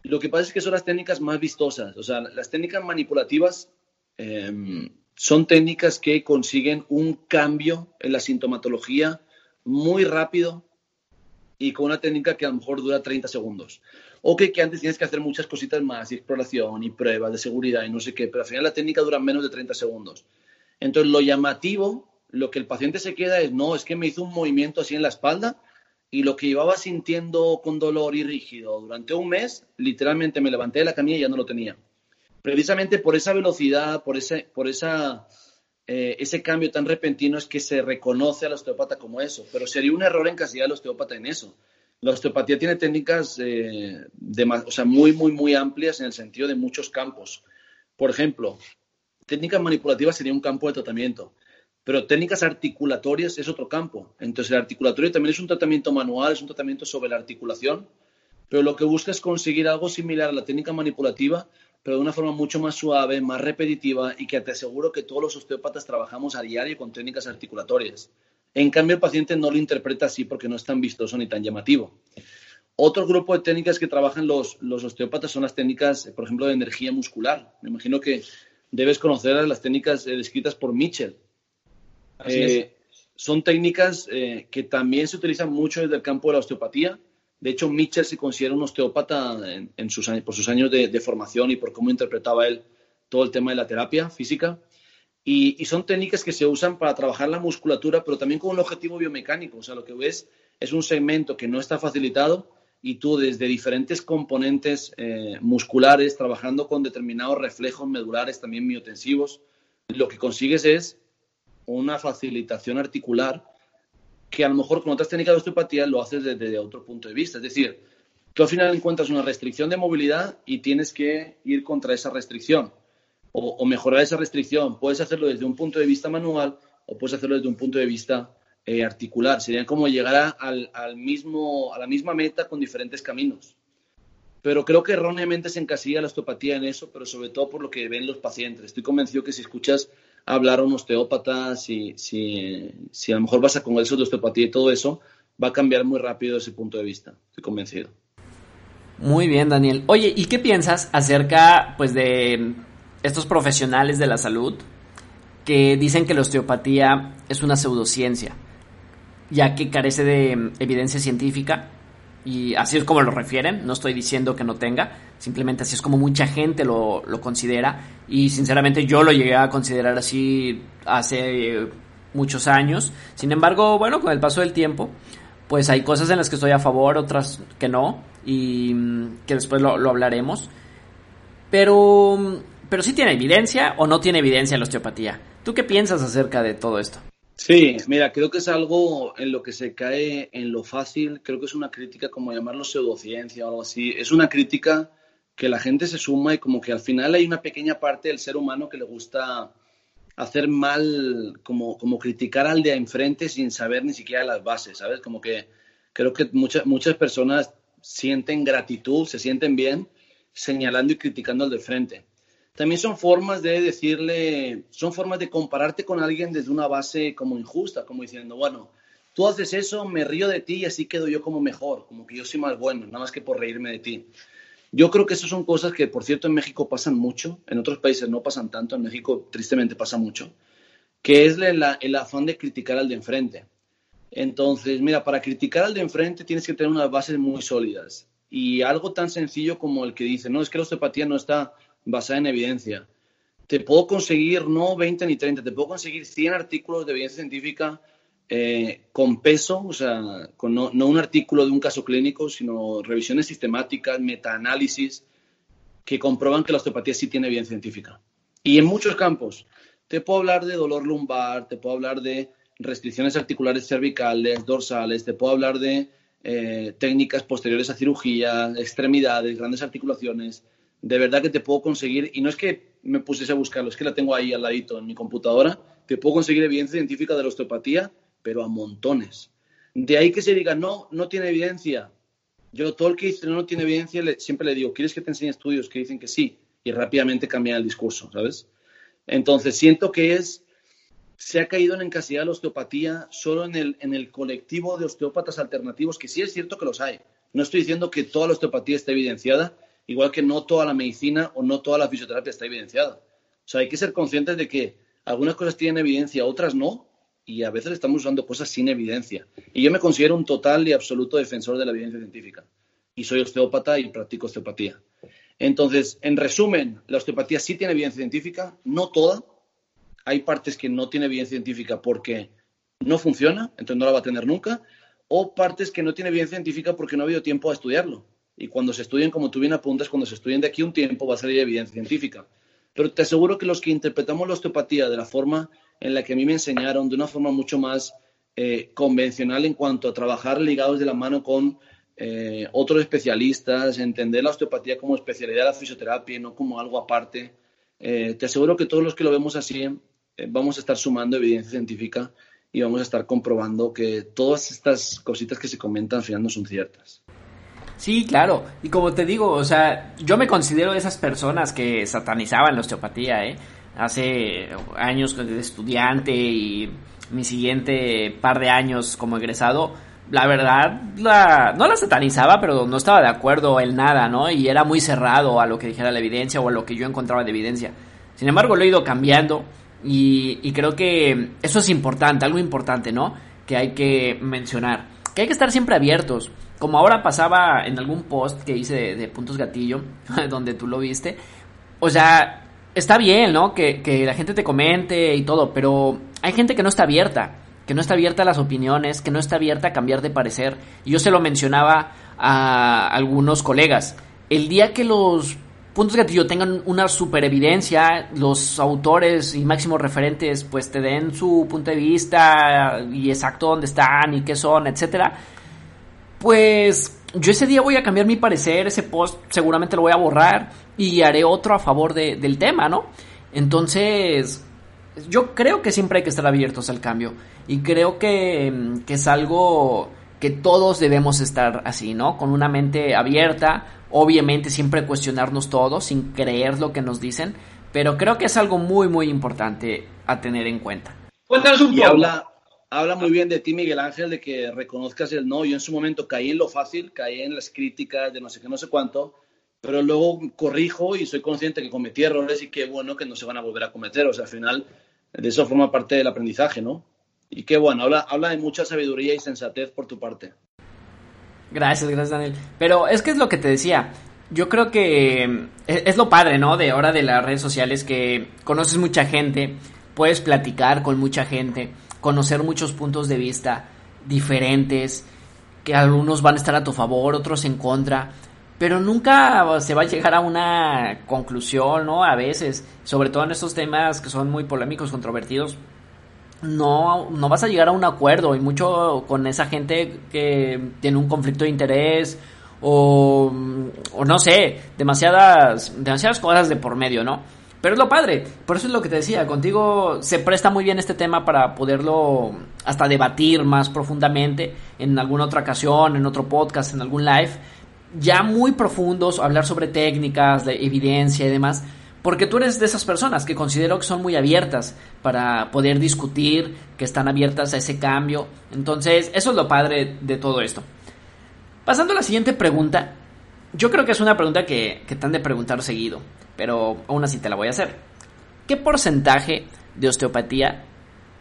Lo que pasa es que son las técnicas más vistosas. O sea, las técnicas manipulativas em, son técnicas que consiguen un cambio en la sintomatología muy rápido y con una técnica que a lo mejor dura 30 segundos. O que, que, antes tienes que hacer muchas cositas más, y exploración, y pruebas de seguridad, y no sé qué, pero al final la técnica dura menos de 30 segundos. Entonces, lo llamativo, lo que el paciente se queda es, no, es que me hizo un movimiento así en la espalda, y lo que llevaba sintiendo con dolor y rígido durante un mes, literalmente me levanté de la camilla y ya no lo tenía. Precisamente por esa velocidad, por ese, por esa eh, ese cambio tan repentino es que se reconoce al osteópata como eso, pero sería un error encasillar al osteópata en eso. La osteopatía tiene técnicas eh, o sea, muy, muy, muy amplias en el sentido de muchos campos. Por ejemplo, técnicas manipulativas sería un campo de tratamiento, pero técnicas articulatorias es otro campo. Entonces, el articulatorio también es un tratamiento manual, es un tratamiento sobre la articulación, pero lo que busca es conseguir algo similar a la técnica manipulativa, pero de una forma mucho más suave, más repetitiva y que te aseguro que todos los osteópatas trabajamos a diario con técnicas articulatorias. En cambio, el paciente no lo interpreta así porque no es tan vistoso ni tan llamativo. Otro grupo de técnicas que trabajan los, los osteópatas son las técnicas, por ejemplo, de energía muscular. Me imagino que debes conocer las técnicas eh, descritas por Mitchell. Eh, son técnicas eh, que también se utilizan mucho desde el campo de la osteopatía de hecho, Mitchell se considera un osteópata en, sus por sus años de, formación y por cómo interpretaba él todo el tema de la terapia física. Y, son técnicas que se usan para trabajar la musculatura, pero también con un objetivo biomecánico. O sea, lo que ves es un segmento que no está facilitado y tú desde diferentes componentes eh, musculares, trabajando con determinados reflejos medulares también miotensivos, lo que consigues es una facilitación articular que a lo mejor con otras técnicas de osteopatía lo haces desde otro punto de vista. Es decir, tú al final encuentras una restricción de movilidad y tienes que ir contra esa restricción o, mejorar esa restricción. Puedes hacerlo desde un punto de vista manual o puedes hacerlo desde un punto de vista eh, articular. Sería como llegar mismo, a la misma meta con diferentes caminos. Pero creo que erróneamente se encasilla la osteopatía en eso, pero sobre todo por lo que ven los pacientes. Estoy convencido que si escuchas hablar a un osteópata, si, a lo mejor vas a congresos de osteopatía y todo eso, va a cambiar muy rápido ese punto de vista, estoy convencido. Muy bien, Daniel. Oye, ¿y qué piensas acerca pues de estos profesionales de la salud que dicen que la osteopatía es una pseudociencia, ya que carece de evidencia científica y así es como lo refieren, no estoy diciendo que no tenga, simplemente así es como mucha gente lo, considera. Y sinceramente yo lo llegué a considerar así hace muchos años, sin embargo, bueno, con el paso del tiempo, pues hay cosas en las que estoy a favor, otras que no y mm, que después lo, lo hablaremos, pero, pero sí tiene evidencia o no tiene evidencia la osteopatía. ¿Tú qué piensas acerca de todo esto? Sí, mira, creo que es algo en lo que se cae en lo fácil, creo que es una crítica como llamarlo pseudociencia o algo así, es una crítica que la gente se suma y como que al final hay una pequeña parte del ser humano que le gusta hacer mal, como, como criticar al de enfrente sin saber ni siquiera las bases, ¿sabes? Como que creo que muchas, muchas personas sienten gratitud, se sienten bien señalando y criticando al de frente también son formas de decirle, son formas de compararte con alguien desde una base como injusta, como diciendo, bueno, tú haces eso, me río de ti y así quedo yo como mejor, como que yo soy más bueno, nada más que por reírme de ti. Yo creo que esas son cosas que, por cierto, en México pasan mucho, en otros países no pasan tanto, en México tristemente pasa mucho, que es el afán de criticar al de enfrente. Entonces, mira, para criticar al de enfrente tienes que tener unas bases muy sólidas. Y algo tan sencillo como el que dice, no, es que la osteopatía no está basada en evidencia. Te puedo conseguir no 20 ni 30, te puedo conseguir 100 artículos de evidencia científica eh, con peso, o sea, con no, un artículo de un caso clínico, sino revisiones sistemáticas, metaanálisis, que comprueban que la osteopatía sí tiene evidencia científica. Y en muchos campos. Te puedo hablar de dolor lumbar, te puedo hablar de restricciones articulares cervicales, dorsales, te puedo hablar de eh, técnicas posteriores a cirugía, extremidades, grandes articulaciones. De verdad que te puedo conseguir, y no es que me pusiese a buscarlo, es que la tengo ahí al ladito en mi computadora, te puedo conseguir evidencia científica de la osteopatía, pero a montones. De ahí que se diga, no, no tiene evidencia. Yo todo el que dice no, tiene evidencia, siempre le digo, ¿quieres que te enseñe estudios que dicen que sí? Y rápidamente cambian el discurso, ¿sabes? Entonces siento que es se ha caído en encasillar la osteopatía solo en el, en el colectivo de osteópatas alternativos, que sí es cierto que los hay. No estoy diciendo que toda la osteopatía está evidenciada, igual que no toda la medicina o no toda la fisioterapia está evidenciada. O sea, hay que ser conscientes de que algunas cosas tienen evidencia, otras no, y a veces estamos usando cosas sin evidencia. Y yo me considero un total y absoluto defensor de la evidencia científica. Y soy osteópata y practico osteopatía. Entonces, en resumen, la osteopatía sí tiene evidencia científica, no toda, hay partes que no tiene evidencia científica porque no funciona, entonces no la va a tener nunca, o partes que no tiene evidencia científica porque no ha habido tiempo a estudiarlo. Y cuando se estudien, como tú bien apuntas, cuando se estudien de aquí un tiempo va a salir evidencia científica. Pero te aseguro que los que interpretamos la osteopatía de la forma en la que a mí me enseñaron, de una forma mucho más eh, convencional en cuanto a trabajar ligados de la mano con eh, otros especialistas, entender la osteopatía como especialidad de la fisioterapia y no como algo aparte. Eh, te aseguro que todos los que lo vemos así eh, vamos a estar sumando evidencia científica y vamos a estar comprobando que todas estas cositas que se comentan al final no son ciertas. Sí, claro. Y como te digo, o sea, yo me considero de esas personas que satanizaban la osteopatía, ¿eh? Hace años de estudiante y mi siguiente par de años como egresado, la verdad, la, no la satanizaba, pero no estaba de acuerdo en nada, ¿no? Y era muy cerrado a lo que dijera la evidencia o a lo que yo encontraba de evidencia. Sin embargo, lo he ido cambiando y, creo que eso es importante, algo importante, ¿no? Que hay que mencionar. Que hay que estar siempre abiertos. Como ahora pasaba en algún post que hice de, Puntos Gatillo, donde tú lo viste. O sea, está bien, ¿no? Que, que la gente te comente y todo, pero hay gente que no está abierta. Que no está abierta a las opiniones, que no está abierta a cambiar de parecer. Y yo se lo mencionaba a algunos colegas. El día que los puntos gatillo tengan una super evidencia, los autores y máximos referentes pues te den su punto de vista y exacto dónde están y qué son, etcétera, pues yo ese día voy a cambiar mi parecer, ese post seguramente lo voy a borrar y haré otro a favor del tema, ¿no? Entonces, yo creo que siempre hay que estar abiertos al cambio y creo que, que es algo que todos debemos estar así, ¿no? Con una mente abierta, obviamente siempre cuestionarnos todo sin creer lo que nos dicen, pero creo que es algo muy, muy importante a tener en cuenta. Cuéntanos un poco. Habla, muy bien de ti, Miguel Ángel, de que reconozcas el no. Yo en su momento caí en lo fácil, caí en las críticas de no sé qué, no sé cuánto, pero luego corrijo y soy consciente que cometí errores y qué bueno que no se van a volver a cometer. O sea, al final, de eso forma parte del aprendizaje, ¿no? Y qué bueno, habla, habla de mucha sabiduría y sensatez por tu parte. Gracias, gracias Daniel. Pero es que es lo que te decía. Yo creo que es, es, lo padre, ¿no? De ahora de las redes sociales que conoces mucha gente, puedes platicar con mucha gente, conocer muchos puntos de vista diferentes, que algunos van a estar a tu favor, otros en contra, pero nunca se va a llegar a una conclusión, ¿no? A veces, sobre todo en estos temas que son muy polémicos, controvertidos, no, no vas a llegar a un acuerdo y mucho con esa gente que tiene un conflicto de interés o, o no sé, demasiadas, demasiadas cosas de por medio, ¿no? Pero es lo padre, por eso es lo que te decía, contigo se presta muy bien este tema para poderlo hasta debatir más profundamente en alguna otra ocasión, en otro podcast, en algún live, ya muy profundos, hablar sobre técnicas, de evidencia y demás, porque tú eres de esas personas que considero que son muy abiertas para poder discutir, que están abiertas a ese cambio. Entonces, eso es lo padre de todo esto. Pasando a la siguiente pregunta, yo creo que es una pregunta que, que te han de preguntar seguido, pero aún así te la voy a hacer. ¿Qué porcentaje de osteopatía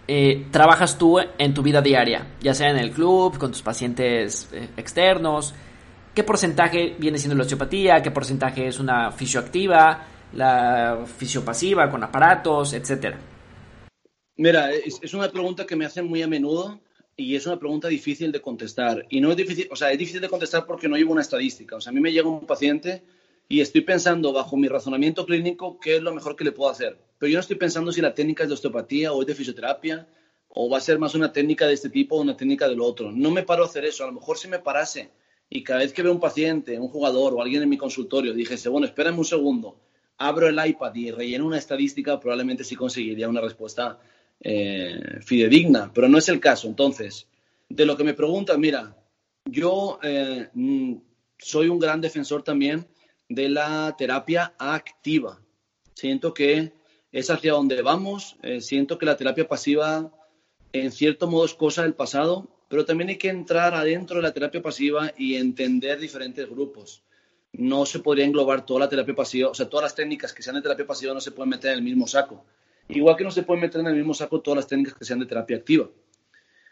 eh, trabajas tú en tu vida diaria? Ya sea en el club, con tus pacientes eh, externos. ¿Qué porcentaje viene siendo la osteopatía? ¿Qué porcentaje es una fisioactiva? la fisiopasiva con aparatos, etcétera? Mira, es, una pregunta que me hacen muy a menudo y es una pregunta difícil de contestar. Y no es difícil, o sea, es difícil de contestar porque no llevo una estadística. O sea, a mí me llega un paciente y estoy pensando bajo mi razonamiento clínico qué es lo mejor que le puedo hacer. Pero yo no estoy pensando si la técnica es de osteopatía o es de fisioterapia o va a ser más una técnica de este tipo o una técnica del otro. No me paro a hacer eso. A lo mejor si me parase y cada vez que veo un paciente, un jugador o alguien en mi consultorio, dijese, bueno, espérame un segundo, abro el iPad y relleno una estadística, probablemente sí conseguiría una respuesta eh, fidedigna, pero no es el caso. Entonces, de lo que me preguntan, mira, yo eh, mm, soy un gran defensor también de la terapia activa. Siento que es hacia donde vamos, eh, siento que la terapia pasiva en cierto modo es cosa del pasado, pero también hay que entrar adentro de la terapia pasiva y entender diferentes grupos. No se podría englobar toda la terapia pasiva, o sea, todas las técnicas que sean de terapia pasiva no se pueden meter en el mismo saco. Igual que no se pueden meter en el mismo saco todas las técnicas que sean de terapia activa.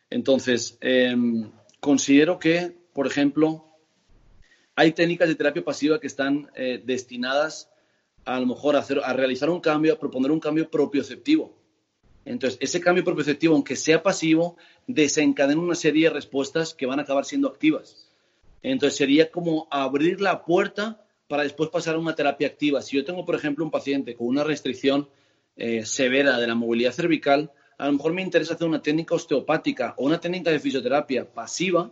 Entonces, em, considero que, por ejemplo, hay técnicas de terapia pasiva que están eh, destinadas a, lo mejor a, hacer, a realizar un cambio, a proponer un cambio propioceptivo. Entonces, ese cambio propioceptivo, aunque sea pasivo, desencadena una serie de respuestas que van a acabar siendo activas. Entonces, sería como abrir la puerta para después pasar a una terapia activa. Si yo tengo, por ejemplo, un paciente con una restricción eh, severa de la movilidad cervical, a lo mejor me interesa hacer una técnica osteopática o una técnica de fisioterapia pasiva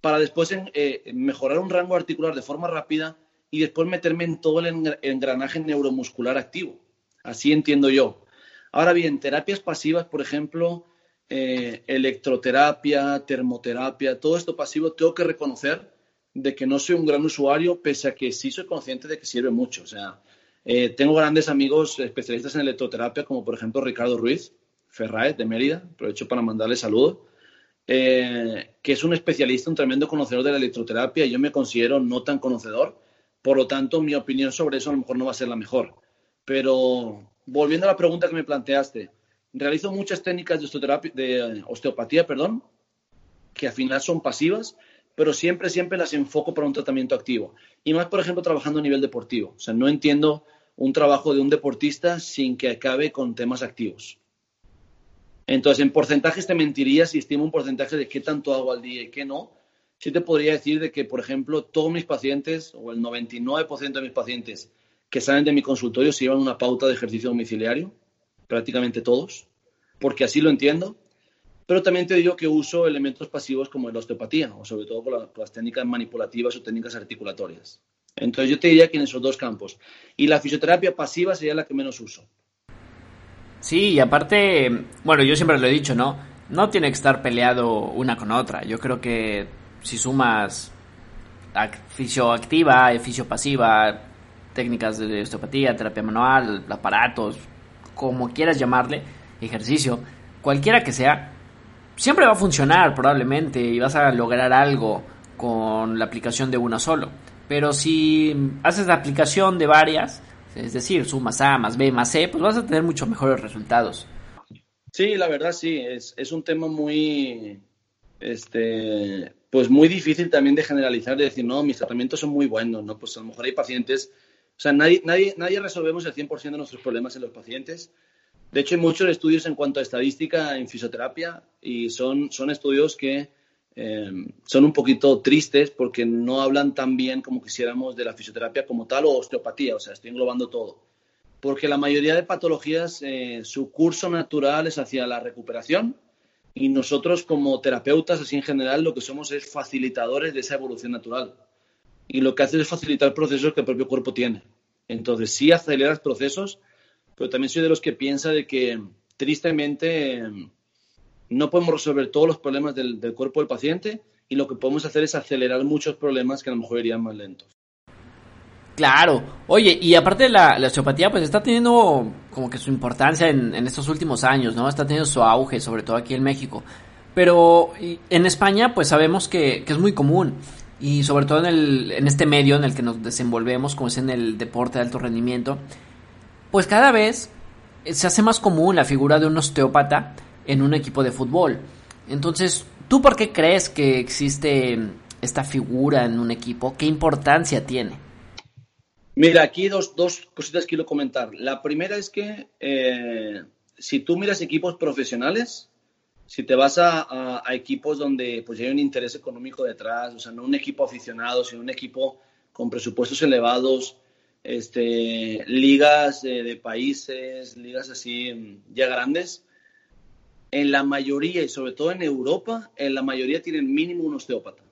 para después eh, mejorar un rango articular de forma rápida y después meterme en todo el engranaje neuromuscular activo. Así entiendo yo. Ahora bien, terapias pasivas, por ejemplo, eh, electroterapia, termoterapia, todo esto pasivo, tengo que reconocer de que no soy un gran usuario, pese a que sí soy consciente de que sirve mucho. O sea, eh, tengo grandes amigos especialistas en electroterapia, como por ejemplo Ricardo Ruiz Ferraez de Mérida, aprovecho para mandarle saludos, eh, que es un especialista, un tremendo conocedor de la electroterapia, y yo me considero no tan conocedor, por lo tanto, mi opinión sobre eso a lo mejor no va a ser la mejor. Pero volviendo a la pregunta que me planteaste, realizo muchas técnicas de, de osteopatía, perdón, que al final son pasivas, pero siempre, siempre las enfoco para un tratamiento activo. Y más, por ejemplo, trabajando a nivel deportivo. O sea, no entiendo un trabajo de un deportista sin que acabe con temas activos. Entonces, en porcentajes te mentiría si estimo un porcentaje de qué tanto hago al día y qué no. Sí te podría decir de que, por ejemplo, todos mis pacientes, o el 99% de mis pacientes que salen de mi consultorio, se llevan una pauta de ejercicio domiciliario, prácticamente todos, porque así lo entiendo. Pero también te digo que uso elementos pasivos como la osteopatía, o sobre todo con, las técnicas manipulativas o técnicas articulatorias. Entonces yo te diría que en esos dos campos. Y la fisioterapia pasiva sería la que menos uso. Sí, y aparte, bueno, yo siempre lo he dicho, ¿no? No tiene que estar peleado una con otra. Yo creo que si sumas fisioactiva fisiopasiva, técnicas de osteopatía, terapia manual, aparatos, como quieras llamarle, ejercicio, cualquiera que sea, siempre va a funcionar probablemente y vas a lograr algo con la aplicación de una solo. Pero si haces la aplicación de varias, es decir, sumas A más B más C, pues vas a tener mucho mejores resultados. Sí, la verdad sí, es, es un tema muy, este, pues muy difícil también de generalizar, de decir, no, mis tratamientos son muy buenos, ¿no? Pues a lo mejor hay pacientes, o sea, nadie, nadie, nadie resolvemos el 100% de nuestros problemas en los pacientes. De hecho, hay muchos estudios en cuanto a estadística en fisioterapia y son, son estudios que eh, son un poquito tristes porque no hablan tan bien como quisiéramos de la fisioterapia como tal o osteopatía, o sea, estoy englobando todo. Porque la mayoría de patologías, eh, su curso natural es hacia la recuperación y nosotros como terapeutas, así en general, lo que somos es facilitadores de esa evolución natural. Y lo que hace es facilitar procesos que el propio cuerpo tiene. Entonces, sí aceleras procesos, pero también soy de los que piensa de que, tristemente, no podemos resolver todos los problemas del, cuerpo del paciente y lo que podemos hacer es acelerar muchos problemas que a lo mejor irían más lentos. Claro. Oye, y aparte de la, osteopatía, pues está teniendo como que su importancia en, estos últimos años, ¿no? Está teniendo su auge, sobre todo aquí en México. Pero en España, pues sabemos que, es muy común. Y sobre todo en, el, en este medio en el que nos desenvolvemos, como es en el deporte de alto rendimiento, pues cada vez se hace más común la figura de un osteópata en un equipo de fútbol. Entonces, ¿tú por qué crees que existe esta figura en un equipo? ¿Qué importancia tiene? Mira, aquí dos, dos cositas quiero comentar. La primera es que eh, si tú miras equipos profesionales, si te vas a, equipos donde pues hay un interés económico detrás, o sea, no un equipo aficionado, sino un equipo con presupuestos elevados, este, ligas de países, ligas así ya grandes, en la mayoría, y sobre todo en Europa, en la mayoría tienen mínimo un osteópata.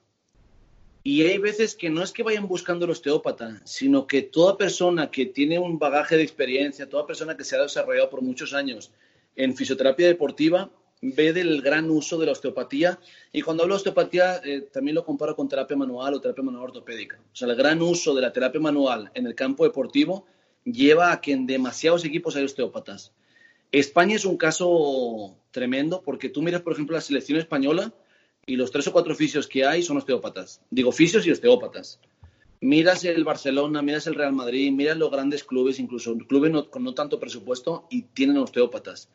Y hay veces que no es que vayan buscando el osteópata, sino que toda persona que tiene un bagaje de experiencia, toda persona que se ha desarrollado por muchos años en fisioterapia deportiva, ve del gran uso de la osteopatía. Y cuando hablo de osteopatía, eh, también lo comparo con terapia manual o terapia manual ortopédica. O sea, el gran uso de la terapia manual en el campo deportivo lleva a que en demasiados equipos hay osteópatas. España es un caso tremendo porque tú miras, por ejemplo, la selección española y los tres o cuatro fisios que hay son osteópatas. Digo, fisios y osteópatas. Miras el Barcelona, miras el Real Madrid, miras los grandes clubes, incluso clubes con no tanto presupuesto y tienen osteópatas.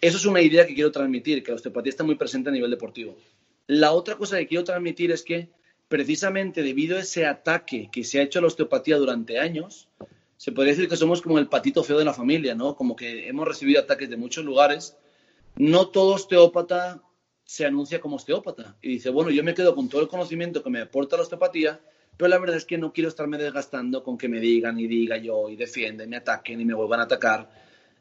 Eso es una idea que quiero transmitir, que la osteopatía está muy presente a nivel deportivo. La otra cosa que quiero transmitir es que precisamente debido a ese ataque que se ha hecho a la osteopatía durante años, se podría decir que somos como el patito feo de la familia, ¿no? Como que hemos recibido ataques de muchos lugares. No todo osteópata se anuncia como osteópata y dice, bueno, yo me quedo con todo el conocimiento que me aporta la osteopatía, pero la verdad es que no quiero estarme desgastando con que me digan y diga yo y defienden, me ataquen y me vuelvan a atacar.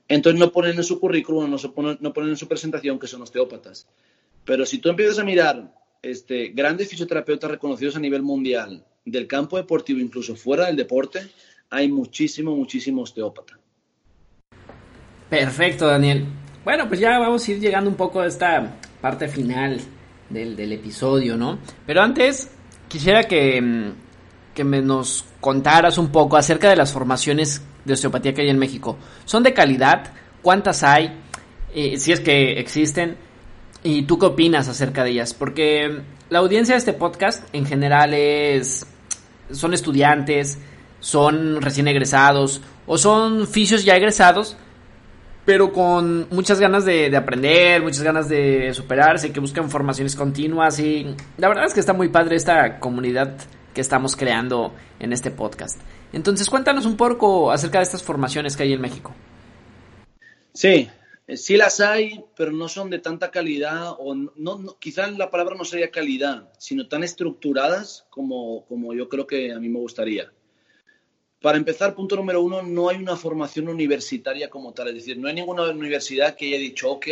Entonces no ponen en su currículum, no, ponen, en su presentación que son osteópatas. Pero si tú empiezas a mirar este, grandes fisioterapeutas reconocidos a nivel mundial del campo deportivo, incluso fuera del deporte, hay muchísimo, muchísimo osteópata. Perfecto, Daniel. Bueno, pues ya vamos a ir llegando un poco a esta parte final del, episodio, ¿no? Pero antes, quisiera que, mm, que me nos contaras un poco acerca de las formaciones de osteopatía que hay en México. ¿Son de calidad? ¿Cuántas hay? Eh, si es que existen. ¿Y tú qué opinas acerca de ellas? Porque la audiencia de este podcast en general es... son estudiantes, son recién egresados o son fisios ya egresados pero con muchas ganas de, aprender, muchas ganas de superarse, que buscan formaciones continuas y la verdad es que está muy padre esta comunidad que estamos creando en este podcast. Entonces cuéntanos un poco acerca de estas formaciones que hay en México. Sí, eh, sí las hay, pero no son de tanta calidad, o no, no quizás la palabra no sería calidad, sino tan estructuradas como, como yo creo que a mí me gustaría. Para empezar, punto número uno, no hay una formación universitaria como tal. Es decir, no hay ninguna universidad que haya dicho, ok,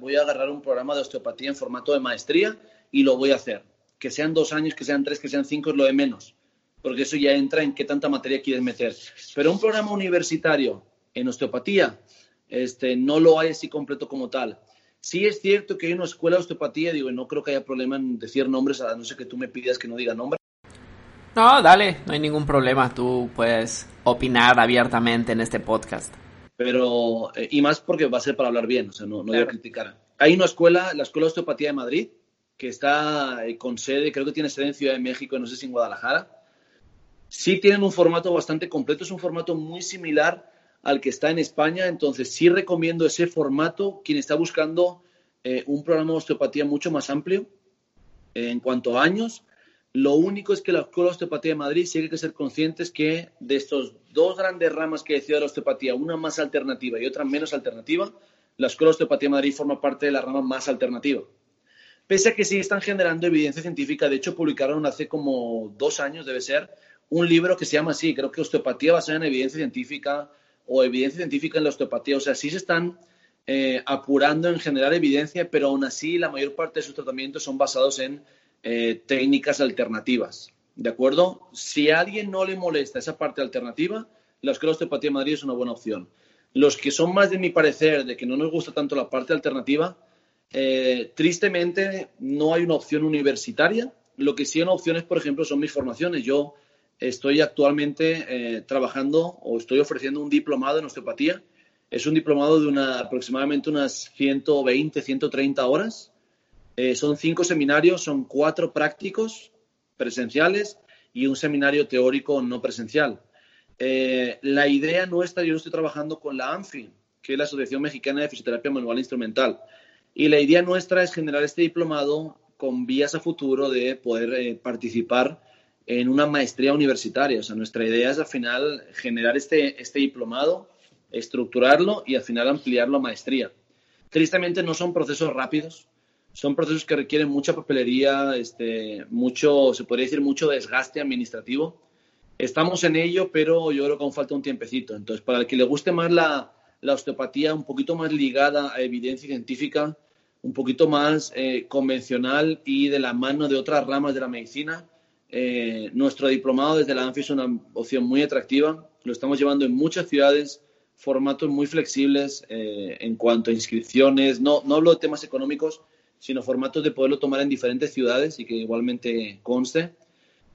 voy a, agarrar un programa de osteopatía en formato de maestría y lo voy a hacer. Que sean dos años, que sean tres, que sean cinco, es lo de menos. Porque eso ya entra en qué tanta materia quieres meter. Pero un programa universitario en osteopatía, este, no lo hay así completo como tal. Sí es cierto que hay una escuela de osteopatía, digo, no creo que haya problema en decir nombres, a no ser que tú me pidas que no diga nombres. No, dale, no hay ningún problema. Tú puedes opinar abiertamente en este podcast. Pero, eh, y más porque va a ser para hablar bien, o sea, no, no voy a criticar. Hay una escuela, la Escuela de Osteopatía de Madrid, que está eh, con sede, creo que tiene sede en Ciudad de México, no sé si en Guadalajara. Sí tienen un formato bastante completo, es un formato muy similar al que está en España, entonces sí recomiendo ese formato quien está buscando eh, un programa de osteopatía mucho más amplio en cuanto a años lo único es que la Escuela de Osteopatía de Madrid sí hay que ser conscientes que de estos dos grandes ramas que decía de la osteopatía, una más alternativa y otra menos alternativa, la Escuela de Osteopatía de Madrid forma parte de la rama más alternativa. Pese a que sí están generando evidencia científica, de hecho publicaron hace como dos años, debe ser, un libro que se llama así, creo que Osteopatía basada en evidencia científica o evidencia científica en la osteopatía. O sea, sí se están eh, apurando en generar evidencia, pero aún así la mayor parte de sus tratamientos son basados en eh, técnicas alternativas. ¿De acuerdo? Si a alguien no le molesta esa parte alternativa, la Escuela de Osteopatía de Madrid es una buena opción. Los que son más de mi parecer, de que no nos gusta tanto la parte alternativa, eh, tristemente no hay una opción universitaria. Lo que sí hay una opción es, por ejemplo, son mis formaciones. Yo estoy actualmente eh, trabajando o estoy ofreciendo un diplomado en osteopatía. Es un diplomado de una, aproximadamente unas 120, 130 horas eh, son cinco seminarios, son cuatro prácticos presenciales y un seminario teórico no presencial. Eh, la idea nuestra, yo estoy trabajando con la ANFI, que es la Asociación Mexicana de Fisioterapia Manual Instrumental, y la idea nuestra es generar este diplomado con vías a futuro de poder eh, participar en una maestría universitaria. O sea, nuestra idea es al final generar este, este diplomado, estructurarlo y al final ampliarlo a maestría. Tristemente no son procesos rápidos, son procesos que requieren mucha papelería, este, mucho, se podría decir, mucho desgaste administrativo. Estamos en ello, pero yo creo que aún falta un tiempecito. Entonces, para el que le guste más la, la osteopatía, un poquito más ligada a evidencia científica, un poquito más eh, convencional y de la mano de otras ramas de la medicina. Eh, nuestro diplomado desde la ANFI es una opción muy atractiva. Lo estamos llevando en muchas ciudades, formatos muy flexibles eh, en cuanto a inscripciones. No, no hablo de temas económicos, sino formatos de poderlo tomar en diferentes ciudades y que igualmente conste.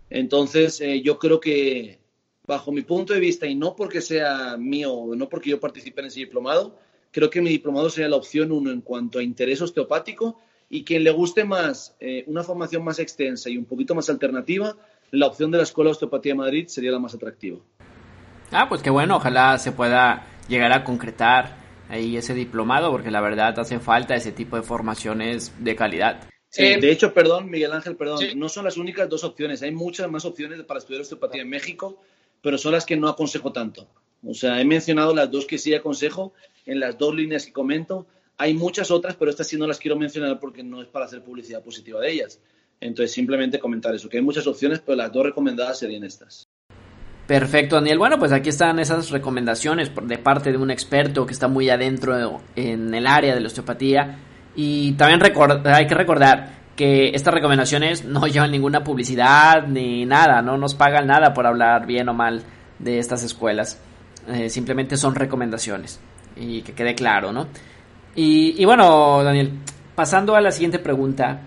Entonces, yo creo que bajo mi punto de vista, y no porque sea mío, no porque yo participe en ese diplomado, creo que mi diplomado sería la opción uno en cuanto a interés osteopático y quien le guste más eh, una formación más extensa y un poquito más alternativa, la opción de la Escuela de Osteopatía de Madrid sería la más atractiva. Ah, pues qué bueno, ojalá se pueda llegar a concretar ahí ese diplomado, porque la verdad hace falta ese tipo de formaciones de calidad. Sí, eh, de hecho, perdón, Miguel Ángel, perdón, no son las únicas dos opciones, hay muchas más opciones para estudiar osteopatía en México, pero son las que no aconsejo tanto. O sea, he mencionado las dos que sí aconsejo en las dos líneas que comento. Hay muchas otras, pero estas sí no las quiero mencionar porque no es para hacer publicidad positiva de ellas. Entonces, simplemente comentar eso, que hay muchas opciones, pero las dos recomendadas serían estas. Perfecto, Daniel. Bueno, pues aquí están esas recomendaciones de parte de un experto que está muy adentro en el área de la osteopatía. Y también hay que recordar que estas recomendaciones no llevan ninguna publicidad ni nada, no nos pagan nada por hablar bien o mal de estas escuelas. Eh, simplemente son recomendaciones y que quede claro, ¿no? Y, bueno, Daniel, pasando a la siguiente pregunta.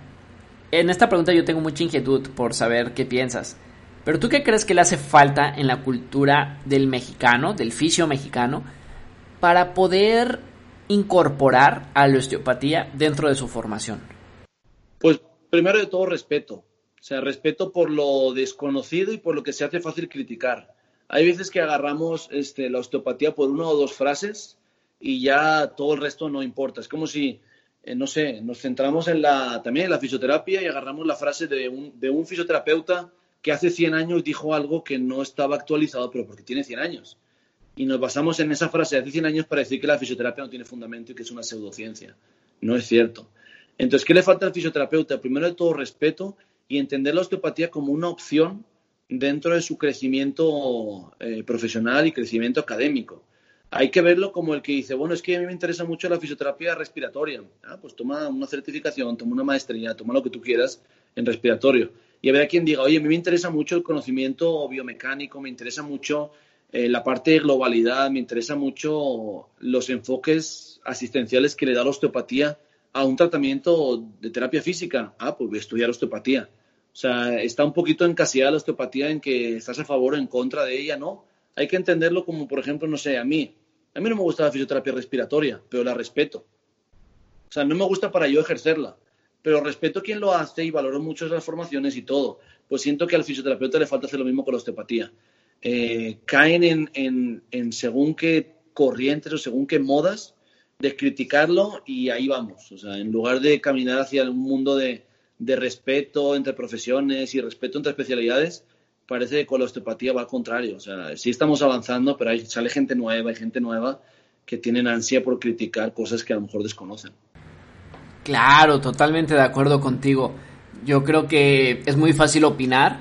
En esta pregunta yo tengo mucha inquietud por saber qué piensas. Pero tú qué crees que le hace falta en la cultura del mexicano, del fisio mexicano, para poder incorporar a la osteopatía dentro de su formación? Pues primero de todo respeto. O sea, respeto por lo desconocido y por lo que se hace fácil criticar. Hay veces que agarramos este, la osteopatía por una o dos frases y ya todo el resto no importa. Es como si, eh, no sé, nos centramos en la, también en la fisioterapia y agarramos la frase de un, de un fisioterapeuta que hace 100 años dijo algo que no estaba actualizado, pero porque tiene 100 años. Y nos basamos en esa frase hace 100 años para decir que la fisioterapia no tiene fundamento y que es una pseudociencia. No es cierto. Entonces, ¿qué le falta al fisioterapeuta? Primero de todo, respeto y entender la osteopatía como una opción dentro de su crecimiento eh, profesional y crecimiento académico. Hay que verlo como el que dice, bueno, es que a mí me interesa mucho la fisioterapia respiratoria. Ah, pues toma una certificación, toma una maestría, toma lo que tú quieras en respiratorio. Y habrá quien diga, oye, a mí me interesa mucho el conocimiento biomecánico, me interesa mucho eh, la parte de globalidad, me interesa mucho los enfoques asistenciales que le da la osteopatía a un tratamiento de terapia física. Ah, pues estudiar osteopatía. O sea, está un poquito encasillada la osteopatía en que estás a favor o en contra de ella, ¿no? Hay que entenderlo como, por ejemplo, no sé, a mí. A mí no me gusta la fisioterapia respiratoria, pero la respeto. O sea, no me gusta para yo ejercerla, pero respeto a quien lo hace y valoro mucho las formaciones y todo. Pues siento que al fisioterapeuta le falta hacer lo mismo con la osteopatía. Eh, caen en, en, en según qué corrientes o según qué modas de criticarlo y ahí vamos. O sea, en lugar de caminar hacia un mundo de, de respeto entre profesiones y respeto entre especialidades, parece que con la osteopatía va al contrario. O sea, sí estamos avanzando, pero hay, sale gente nueva, hay gente nueva que tienen ansia por criticar cosas que a lo mejor desconocen. Claro, totalmente de acuerdo contigo. Yo creo que es muy fácil opinar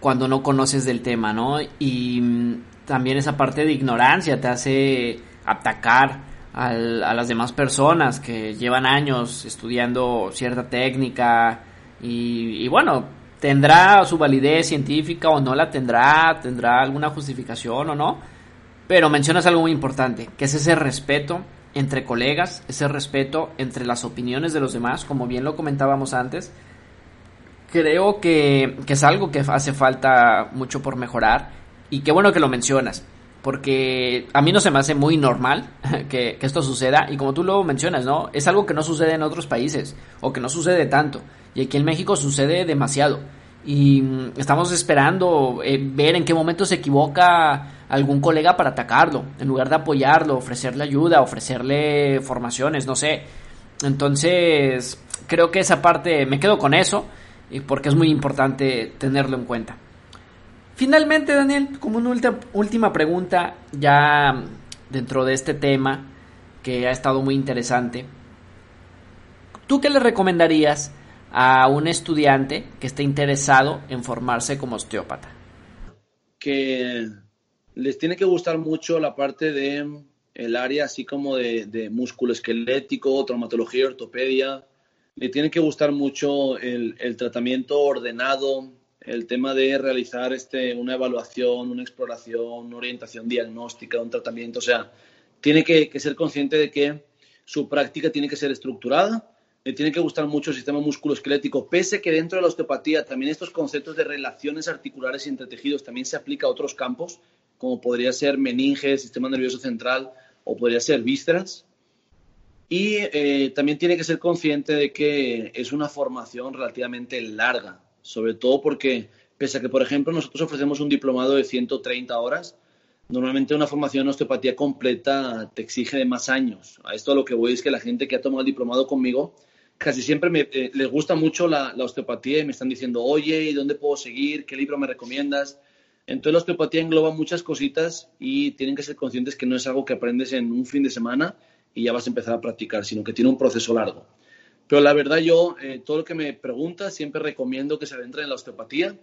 cuando no conoces del tema, ¿no? Y mm, también esa parte de ignorancia te hace atacar a las demás personas que llevan años estudiando cierta técnica y, bueno, tendrá su validez científica o no la tendrá, tendrá alguna justificación o no, pero mencionas algo muy importante, que es ese respeto entre colegas, ese respeto entre las opiniones de los demás, como bien lo comentábamos antes. Creo que, que es algo que hace falta mucho por mejorar y qué bueno que lo mencionas porque a mí no se me hace muy normal que, esto suceda y como tú lo mencionas, ¿no? Es algo que no sucede en otros países o que no sucede tanto y aquí en México sucede demasiado y mm, estamos esperando eh, ver en qué momento se equivoca algún colega para atacarlo, en lugar de apoyarlo, ofrecerle ayuda, ofrecerle formaciones, no sé. Entonces, creo que esa parte me quedo con eso porque es muy importante tenerlo en cuenta. Finalmente, Daniel, como una última pregunta, ya dentro de este tema que ha estado muy interesante, ¿tú qué le recomendarías a un estudiante que esté interesado en formarse como osteópata? Que les tiene que gustar mucho la parte de el área así como de, de músculo esquelético, traumatología, ortopedia, le tiene que gustar mucho el, tratamiento ordenado, el tema de realizar este, una evaluación, una exploración, una orientación diagnóstica, un tratamiento. O sea, tiene que, ser consciente de que su práctica tiene que ser estructurada, le tiene que gustar mucho el sistema musculoesquelético, pese que dentro de la osteopatía también estos conceptos de relaciones articulares y entre tejidos también se aplica a otros campos, como podría ser meninge, sistema nervioso central o podría ser vísceras. Y eh, también tiene que ser consciente de que es una formación relativamente larga, sobre todo porque, pese a que, por ejemplo, nosotros ofrecemos un diplomado de 130 horas, normalmente una formación en osteopatía completa te exige de más años. A esto a lo que voy es que la gente que ha tomado el diplomado conmigo casi siempre me, eh, les gusta mucho la, la, osteopatía y me están diciendo, oye, ¿y dónde puedo seguir? ¿Qué libro me recomiendas? Entonces la osteopatía engloba muchas cositas y tienen que ser conscientes que no es algo que aprendes en un fin de semana y ya vas a empezar a practicar, sino que tiene un proceso largo. Pero la verdad yo, eh, todo lo que me preguntas, siempre recomiendo que se adentre en la osteopatía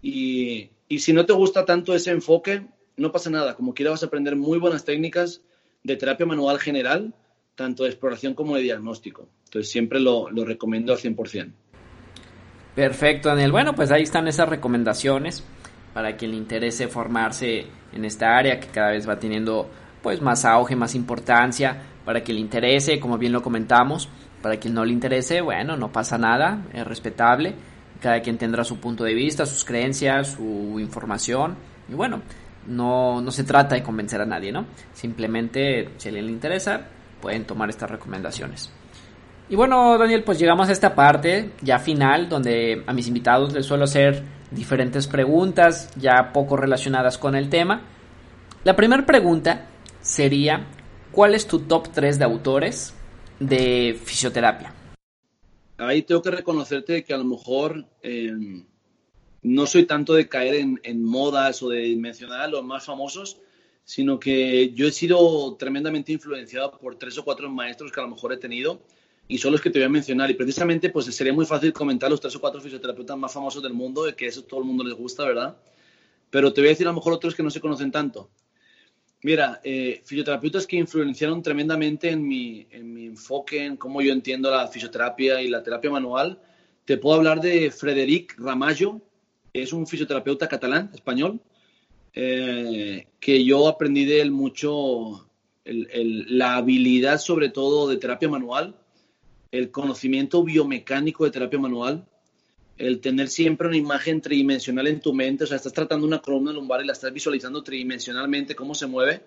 y, y, si no te gusta tanto ese enfoque, no pasa nada. Como quiera vas a aprender muy buenas técnicas de terapia manual general, tanto de exploración como de diagnóstico. Entonces siempre lo, lo recomiendo al 100%. Perfecto, Daniel. Bueno, pues ahí están esas recomendaciones para quien le interese formarse en esta área que cada vez va teniendo pues más auge, más importancia para quien le interese, como bien lo comentamos, para quien no le interese, bueno, no pasa nada, es respetable, cada quien tendrá su punto de vista, sus creencias, su información, y bueno, no, no se trata de convencer a nadie, ¿no? Simplemente, si a le interesa, pueden tomar estas recomendaciones. Y bueno, Daniel, pues llegamos a esta parte ya final, donde a mis invitados les suelo hacer diferentes preguntas ya poco relacionadas con el tema. La primera pregunta sería, ¿cuál es tu top 3 de autores de fisioterapia? Ahí tengo que reconocerte que a lo mejor em, no soy tanto de caer en, modas o de mencionar a los más famosos, sino que yo he sido tremendamente influenciado por tres o cuatro maestros que a lo mejor he tenido y son los que te voy a mencionar. Y precisamente pues sería muy fácil comentar los tres o cuatro fisioterapeutas más famosos del mundo, de que eso todo el mundo les gusta, ¿verdad? Pero te voy a decir a lo mejor otros que no se conocen tanto. Mira, eh, fisioterapeutas que influenciaron tremendamente en mi, en mi enfoque, en cómo yo entiendo la fisioterapia y la terapia manual. Te puedo hablar de Frederic Ramallo, es un fisioterapeuta catalán, español, eh, que yo aprendí de él mucho la habilidad sobre todo de terapia manual, el conocimiento biomecánico de terapia manual, el tener siempre una imagen tridimensional en tu mente, o sea, estás tratando una columna lumbar y la estás visualizando tridimensionalmente cómo se mueve,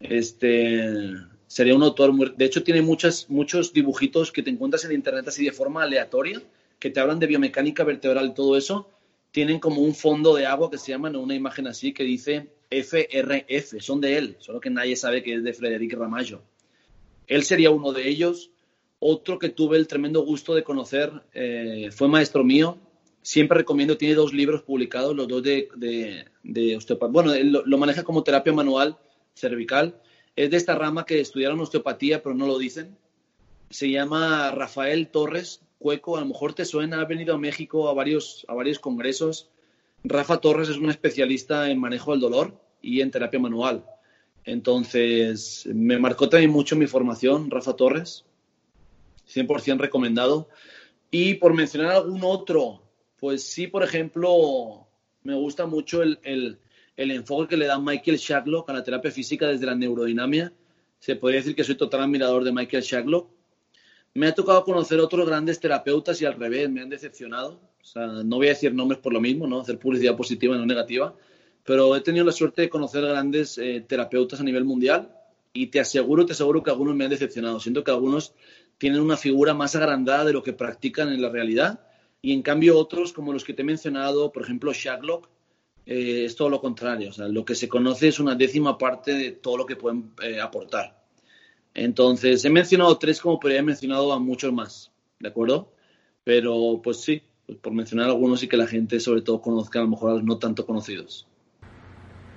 este, sería un autor. De hecho, tiene muchas, muchos dibujitos que te encuentras en internet así de forma aleatoria, que te hablan de biomecánica vertebral y todo eso. Tienen como un fondo de agua que se llama, una imagen así que dice FRF, son de él, solo que nadie sabe que es de Frederic Ramallo. Él sería uno de ellos. Otro que tuve el tremendo gusto de conocer eh, fue maestro mío. Siempre recomiendo, tiene dos libros publicados, los dos de, de, osteopatía. Bueno, él lo, maneja como terapia manual cervical. Es de esta rama que estudiaron osteopatía, pero no lo dicen. Se llama Rafael Torres Cueco. A lo mejor te suena, ha venido a México a varios, a varios congresos. Rafa Torres es un especialista en manejo del dolor y en terapia manual. Entonces, me marcó también mucho mi formación, Rafa Torres. 100% recomendado. Y por mencionar algún otro, pues sí, por ejemplo, me gusta mucho el, el, enfoque que le da Michael Shacklock a la terapia física desde la neurodinamia. Se podría decir que soy total admirador de Michael Shacklock. Me ha tocado conocer otros grandes terapeutas y al revés, me han decepcionado. O sea, no voy a decir nombres por lo mismo, ¿no? Hacer publicidad positiva y no negativa. Pero he tenido la suerte de conocer grandes eh, terapeutas a nivel mundial y te aseguro, te aseguro que algunos me han decepcionado. Siento que algunos tienen una figura más agrandada de lo que practican en la realidad y en cambio otros, como los que te he mencionado, por ejemplo, Shacklock, eh, es todo lo contrario. O sea, lo que se conoce es una décima parte de todo lo que pueden eh, aportar. Entonces, he mencionado tres como podría haber mencionado a muchos más, ¿de acuerdo? Pero, pues sí, pues por mencionar algunos y que la gente sobre todo conozca a lo mejor a los no tanto conocidos.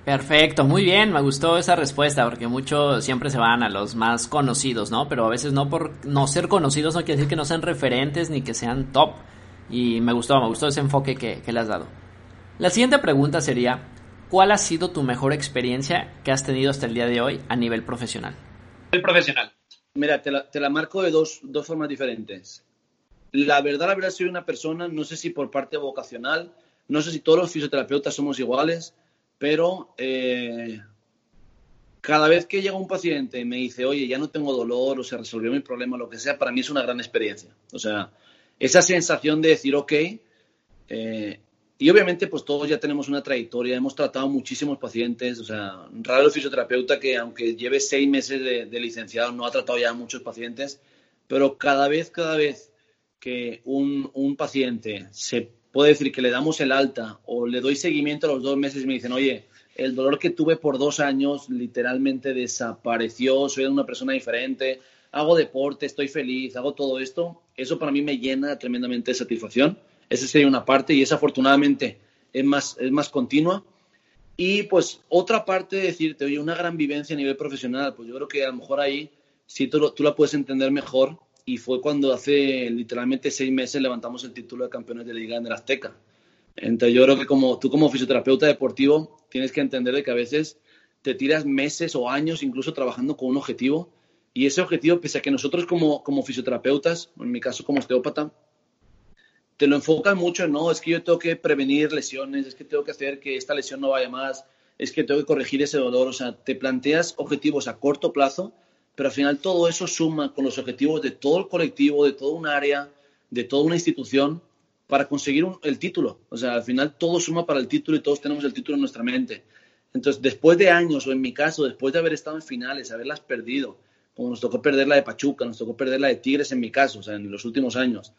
Perfecto, muy bien, me gustó esa respuesta porque muchos siempre se van a los más conocidos, ¿no? Pero a veces no por no ser conocidos no quiere decir que no sean referentes ni que sean top. Y me gustó, me gustó ese enfoque que, le has dado. La siguiente pregunta sería, ¿cuál ha sido tu mejor experiencia que has tenido hasta el día de hoy a nivel profesional? El profesional. Mira, te la, te la marco de dos, dos formas diferentes. la verdad, la verdad, soy una persona, no sé si por parte vocacional, no sé si todos los fisioterapeutas somos iguales, pero eh, cada vez que llega un paciente y me dice, oye, ya no tengo dolor o se resolvió mi problema, lo que sea, para mí es una gran experiencia. O sea, esa sensación de decir, ok, eh, y obviamente pues todos ya tenemos una trayectoria, hemos tratado muchísimos pacientes, o sea, raro el fisioterapeuta que aunque lleve seis meses de, licenciado no ha tratado ya muchos pacientes, pero cada vez, cada vez que un, un, paciente se puede decir que le damos el alta o le doy seguimiento a los dos meses y me dicen, oye, el dolor que tuve por dos años literalmente desapareció, soy una persona diferente, hago deporte, estoy feliz, hago todo esto, eso para mí me llena tremendamente de satisfacción esa sería una parte y esa afortunadamente es más, es más continua. Y pues otra parte de decirte, oye, una gran vivencia a nivel profesional, pues yo creo que a lo mejor ahí sí tú, tú la puedes entender mejor y fue cuando hace literalmente seis meses levantamos el título de campeones de liga en el Azteca. Entonces yo creo que como tú como fisioterapeuta deportivo tienes que entender de que a veces te tiras meses o años incluso trabajando con un objetivo y ese objetivo, pese a que nosotros como, como fisioterapeutas, en mi caso como osteópata, te lo enfocas mucho, no, es que yo tengo que prevenir lesiones, es que tengo que hacer que esta lesión no vaya más, es que tengo que corregir ese dolor, o sea, te planteas objetivos a corto plazo, pero al final todo eso suma con los objetivos de todo el colectivo, de toda un área, de toda una institución para conseguir el título. O sea, al final todo suma para el título y todos tenemos el título en nuestra mente. Entonces, después de años, o en mi caso, después de haber estado en finales, haberlas perdido, como nos tocó perder la de Pachuca, nos tocó perder la de Tigres en mi caso, o sea, en los últimos años,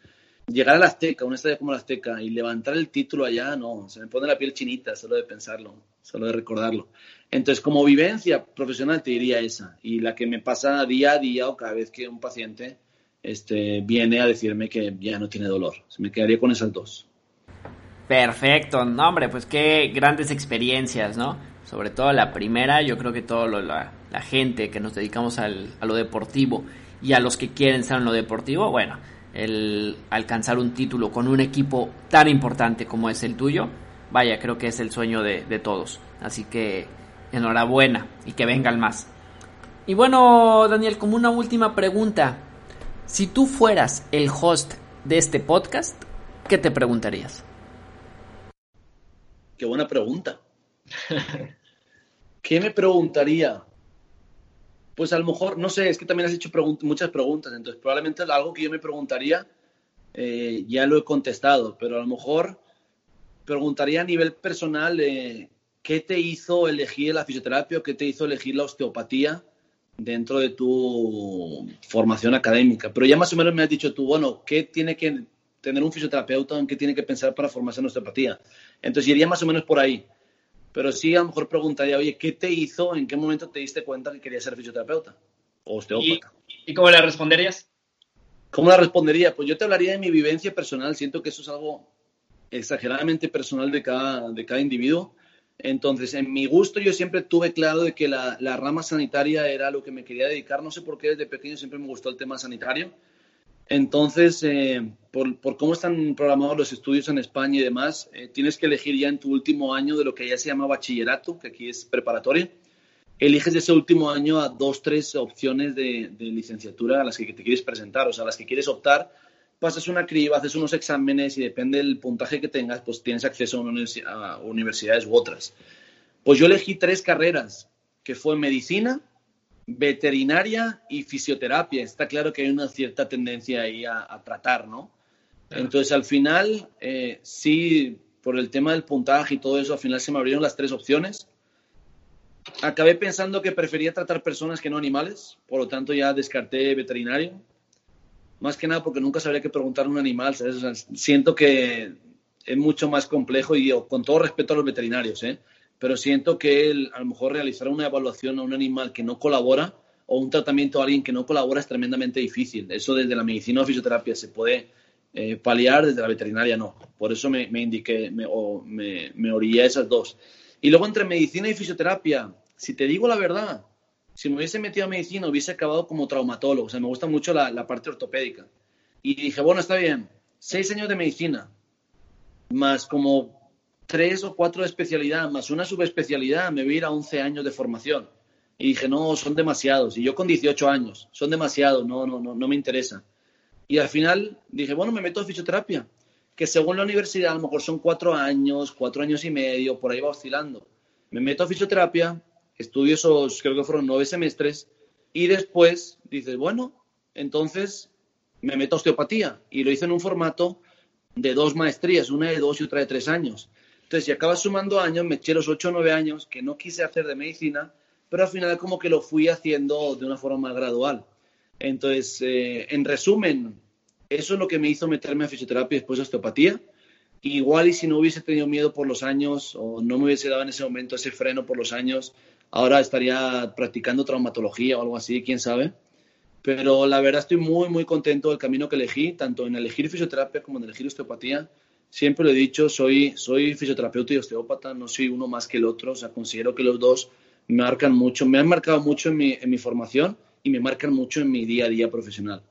llegar a la Azteca, una estadio como la Azteca, y levantar el título allá, no, se me pone la piel chinita solo de pensarlo, solo de recordarlo. Entonces, como vivencia profesional te diría esa, y la que me pasa día a día o cada vez que un paciente este, viene a decirme que ya no tiene dolor. Se me quedaría con esas dos. Perfecto, no hombre, pues qué grandes experiencias, ¿no? Sobre todo la primera, yo creo que todo la, la, gente que nos dedicamos al, a lo deportivo y a los que quieren estar en lo deportivo, bueno, el alcanzar un título con un equipo tan importante como es el tuyo, vaya, creo que es el sueño de, todos. Así que enhorabuena y que vengan más. Y bueno, Daniel, como una última pregunta, si tú fueras el host de este podcast, ¿qué te preguntarías? Qué buena pregunta. ¿Qué me preguntaría? Pues a lo mejor, no sé, es que también has hecho muchas preguntas, entonces probablemente algo que yo me preguntaría eh, ya lo he contestado, pero a lo mejor preguntaría a nivel personal eh, qué te hizo elegir la fisioterapia o qué te hizo elegir la osteopatía dentro de tu formación académica. Pero ya más o menos me has dicho tú, bueno, ¿qué tiene que tener un fisioterapeuta en qué tiene que pensar para formarse en osteopatía? Entonces iría más o menos por ahí. Pero sí, a lo mejor preguntaría, oye, ¿qué te hizo? ¿En qué momento te diste cuenta que querías ser fisioterapeuta o osteópata? ¿Y, cómo le responderías? ¿Cómo la respondería? Pues yo te hablaría de mi vivencia personal. Siento que eso es algo exageradamente personal de cada, de cada individuo. Entonces, en mi gusto yo siempre tuve claro de que la, la, rama sanitaria era lo que me quería dedicar. No sé por qué desde pequeño siempre me gustó el tema sanitario. Entonces, eh, por, cómo están programados los estudios en España y demás, eh, tienes que elegir ya en tu último año de lo que ya se llama bachillerato, que aquí es preparatoria. Eliges ese último año a dos, tres opciones de, licenciatura a las que te quieres presentar, o sea, a las que quieres optar. Pasas una criba, haces unos exámenes y depende del puntaje que tengas, pues tienes acceso a universidades u otras. Pues yo elegí tres carreras, que fue medicina, veterinaria y fisioterapia. Está claro que hay una cierta tendencia ahí a, tratar, ¿no? Entonces, al final, eh, sí, por el tema del puntaje y todo eso, al final se me abrieron las tres opciones. Acabé pensando que prefería tratar personas que no animales, por lo tanto ya descarté veterinario. Más que nada porque nunca sabría qué preguntar a un animal, siento que es mucho más complejo y con todo respeto a los veterinarios, ¿eh? Pero siento que a lo mejor realizar una evaluación a un animal que no colabora o un tratamiento a alguien que no colabora es tremendamente difícil. Eso desde la medicina o fisioterapia se puede eh, paliar, desde la veterinaria no. Por eso me, indiqué me, o me, me orillé a esas dos. Y luego entre medicina y fisioterapia, si te digo la verdad, si me hubiese metido a medicina hubiese acabado como traumatólogo. O sea, me gusta mucho la, la parte ortopédica. Y dije, bueno, está bien, seis años de medicina, más como tres o cuatro de especialidad más una subespecialidad, me voy a ir a 11 años de formación. Y dije, no, son demasiados. Y yo con 18 años, son demasiados, no, no, no, no me interesa. Y al final dije, bueno, me meto a fisioterapia, que según la universidad a lo mejor son cuatro años, cuatro años y medio, por ahí va oscilando. Me meto a fisioterapia, estudio esos, creo que fueron nueve semestres, y después dices, bueno, entonces me meto a osteopatía. Y lo hice en un formato de dos maestrías, una de dos y otra de tres años. Entonces, si acabas sumando años, me eché los ocho o nueve años que no quise hacer de medicina, pero al final como que lo fui haciendo de una forma más gradual. Entonces, eh, en resumen, eso es lo que me hizo meterme a fisioterapia y después a osteopatía. Igual y si no hubiese tenido miedo por los años o no me hubiese dado en ese momento ese freno por los años, ahora estaría practicando traumatología o algo así, quién sabe. Pero la verdad estoy muy, muy contento del camino que elegí, tanto en elegir fisioterapia como en elegir osteopatía. Siempre lo he dicho, soy, soy fisioterapeuta y osteópata, no soy uno más que el otro. O sea, considero que los dos me marcan mucho, me han marcado mucho en mi, en mi formación y me marcan mucho en mi día a día profesional.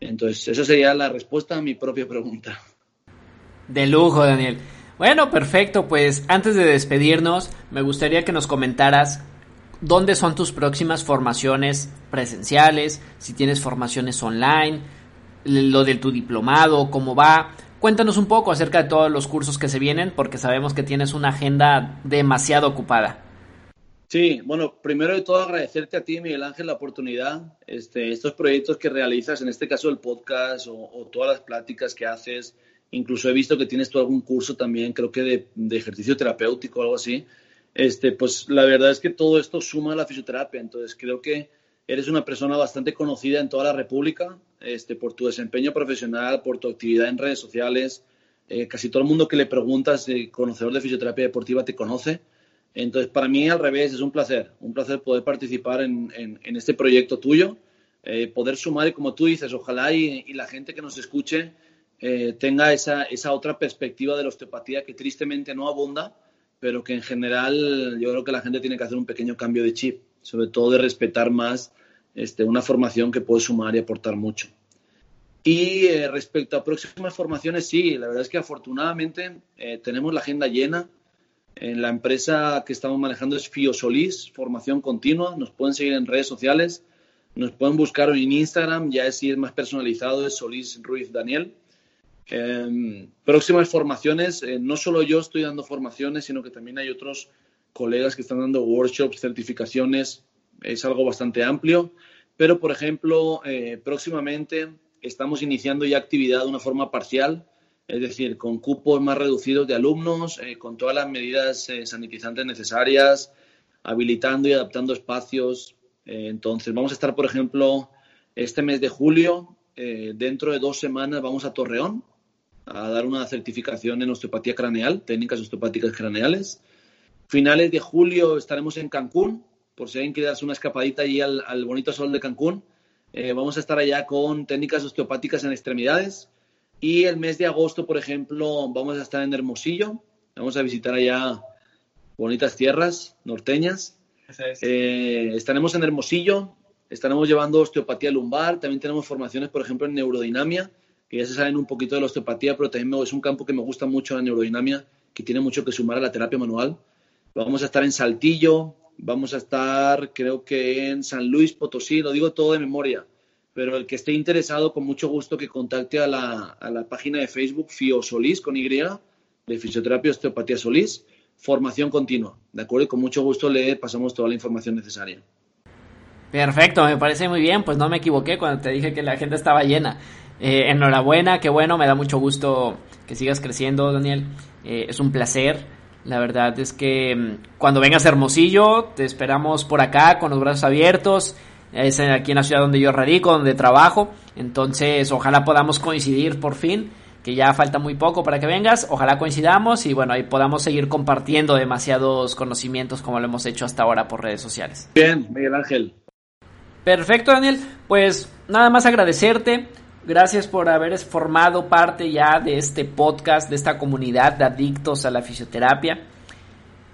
Entonces, esa sería la respuesta a mi propia pregunta. De lujo, Daniel. Bueno, perfecto. Pues antes de despedirnos, me gustaría que nos comentaras dónde son tus próximas formaciones presenciales, si tienes formaciones online, lo de tu diplomado, cómo va. Cuéntanos un poco acerca de todos los cursos que se vienen, porque sabemos que tienes una agenda demasiado ocupada. Sí, bueno, primero de todo agradecerte a ti, Miguel Ángel, la oportunidad, este, estos proyectos que realizas, en este caso el podcast o, todas las pláticas que haces, incluso he visto que tienes tú algún curso también, creo que de, de, ejercicio terapéutico o algo así, este, pues la verdad es que todo esto suma a la fisioterapia, entonces creo que eres una persona bastante conocida en toda la República, este, por tu desempeño profesional, por tu actividad en redes sociales, eh, casi todo el mundo que le preguntas, eh, conocedor de fisioterapia deportiva, te conoce. Entonces, para mí al revés, es un placer, un placer poder participar en, este proyecto tuyo, eh, poder sumar y como tú dices, ojalá y, la gente que nos escuche eh, tenga esa, esa otra perspectiva de la osteopatía que tristemente no abunda, pero que en general yo creo que la gente tiene que hacer un pequeño cambio de chip, sobre todo de respetar más este, una formación que puede sumar y aportar mucho. Y eh, respecto a próximas formaciones, sí, la verdad es que afortunadamente tenemos la agenda llena. En la empresa que estamos manejando es Fiosolis, formación continua. Nos pueden seguir en redes sociales, nos pueden buscar en Instagram, ya es si es más personalizado, es Solís Ruiz Daniel. Em, próximas formaciones, eh, no solo yo estoy dando formaciones, sino que también hay otros colegas que están dando workshops, certificaciones, es algo bastante amplio. Pero, por ejemplo, eh, próximamente estamos iniciando ya actividad de una forma parcial es decir, con cupos más reducidos de alumnos, eh, con todas las medidas eh, sanitizantes necesarias, habilitando y adaptando espacios. Entonces, vamos a estar, por ejemplo, este mes de julio, dentro de dos semanas vamos a Torreón a dar una certificación en osteopatía craneal, técnicas osteopáticas craneales. Finales de julio estaremos en Cancún, por si alguien quiere darse una escapadita allí al, al bonito sol de Cancún. vamos a estar allá con técnicas osteopáticas en extremidades y el mes de agosto, por ejemplo, vamos a estar en Hermosillo. Vamos a visitar allá bonitas tierras norteñas. Eh, estaremos en Hermosillo. Estaremos llevando osteopatía lumbar. También tenemos formaciones, por ejemplo, en neurodinamia, que ya se saben un poquito de la osteopatía, pero también es un campo que me gusta mucho la neurodinamia, que tiene mucho que sumar a la terapia manual. Vamos a estar en Saltillo. Vamos a estar, creo que en San Luis Potosí. Lo digo todo de memoria pero el que esté interesado, con mucho gusto que contacte a la, a la página de Facebook Fio Solís con Y, de Fisioterapia Osteopatía Solís, formación continua, ¿de acuerdo? Y con mucho gusto le pasamos toda la información necesaria. Perfecto, me parece muy bien, pues no me equivoqué cuando te dije que la gente estaba llena. Eh, enhorabuena, qué bueno, me da mucho gusto que sigas creciendo, Daniel. Eh, es un placer. La verdad es que mm, cuando vengas a Hermosillo, te esperamos por acá con los brazos abiertos es aquí en la ciudad donde yo radico, donde trabajo. Entonces, ojalá podamos coincidir por fin, que ya falta muy poco para que vengas. Ojalá coincidamos y bueno, ahí podamos seguir compartiendo demasiados conocimientos como lo hemos hecho hasta ahora por redes sociales. Bien, Miguel Ángel. Perfecto, Daniel. Pues nada más agradecerte. Gracias por haber formado parte ya de este podcast, de esta comunidad de adictos a la fisioterapia.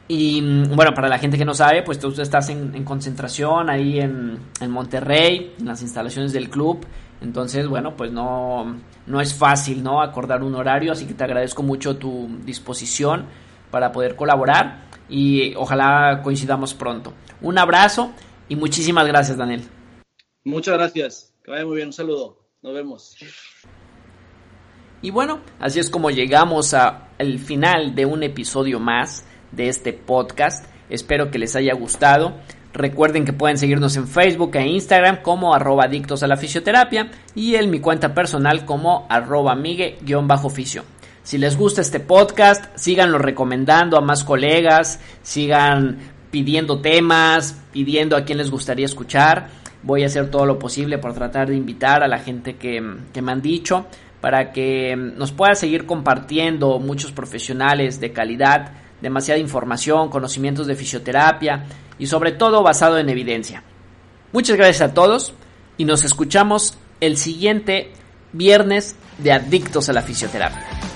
Y mm, bueno, para la gente que no sabe, pues tú estás en, concentración ahí en, Monterrey, en las instalaciones del club. Entonces, bueno, pues no, no es fácil, ¿no? Acordar un horario, así que te agradezco mucho tu disposición para poder colaborar y ojalá coincidamos pronto. Un abrazo y muchísimas gracias, Daniel. Muchas gracias. Que vaya muy bien. Un saludo. Nos vemos. Y bueno, así es como llegamos al final de un episodio más de este podcast. Espero que les haya gustado. Recuerden que pueden seguirnos en Facebook e Instagram como arroba adictos a la fisioterapia y en mi cuenta personal como arroba migue-fisio. Si les gusta este podcast, síganlo recomendando a más colegas, sigan pidiendo temas, pidiendo a quién les gustaría escuchar. Voy a hacer todo lo posible por tratar de invitar a la gente que, que me han dicho para que nos pueda seguir compartiendo muchos profesionales de calidad, demasiada información, conocimientos de fisioterapia y sobre todo basado en evidencia. Muchas gracias a todos y nos escuchamos el siguiente viernes de Adictos a la Fisioterapia.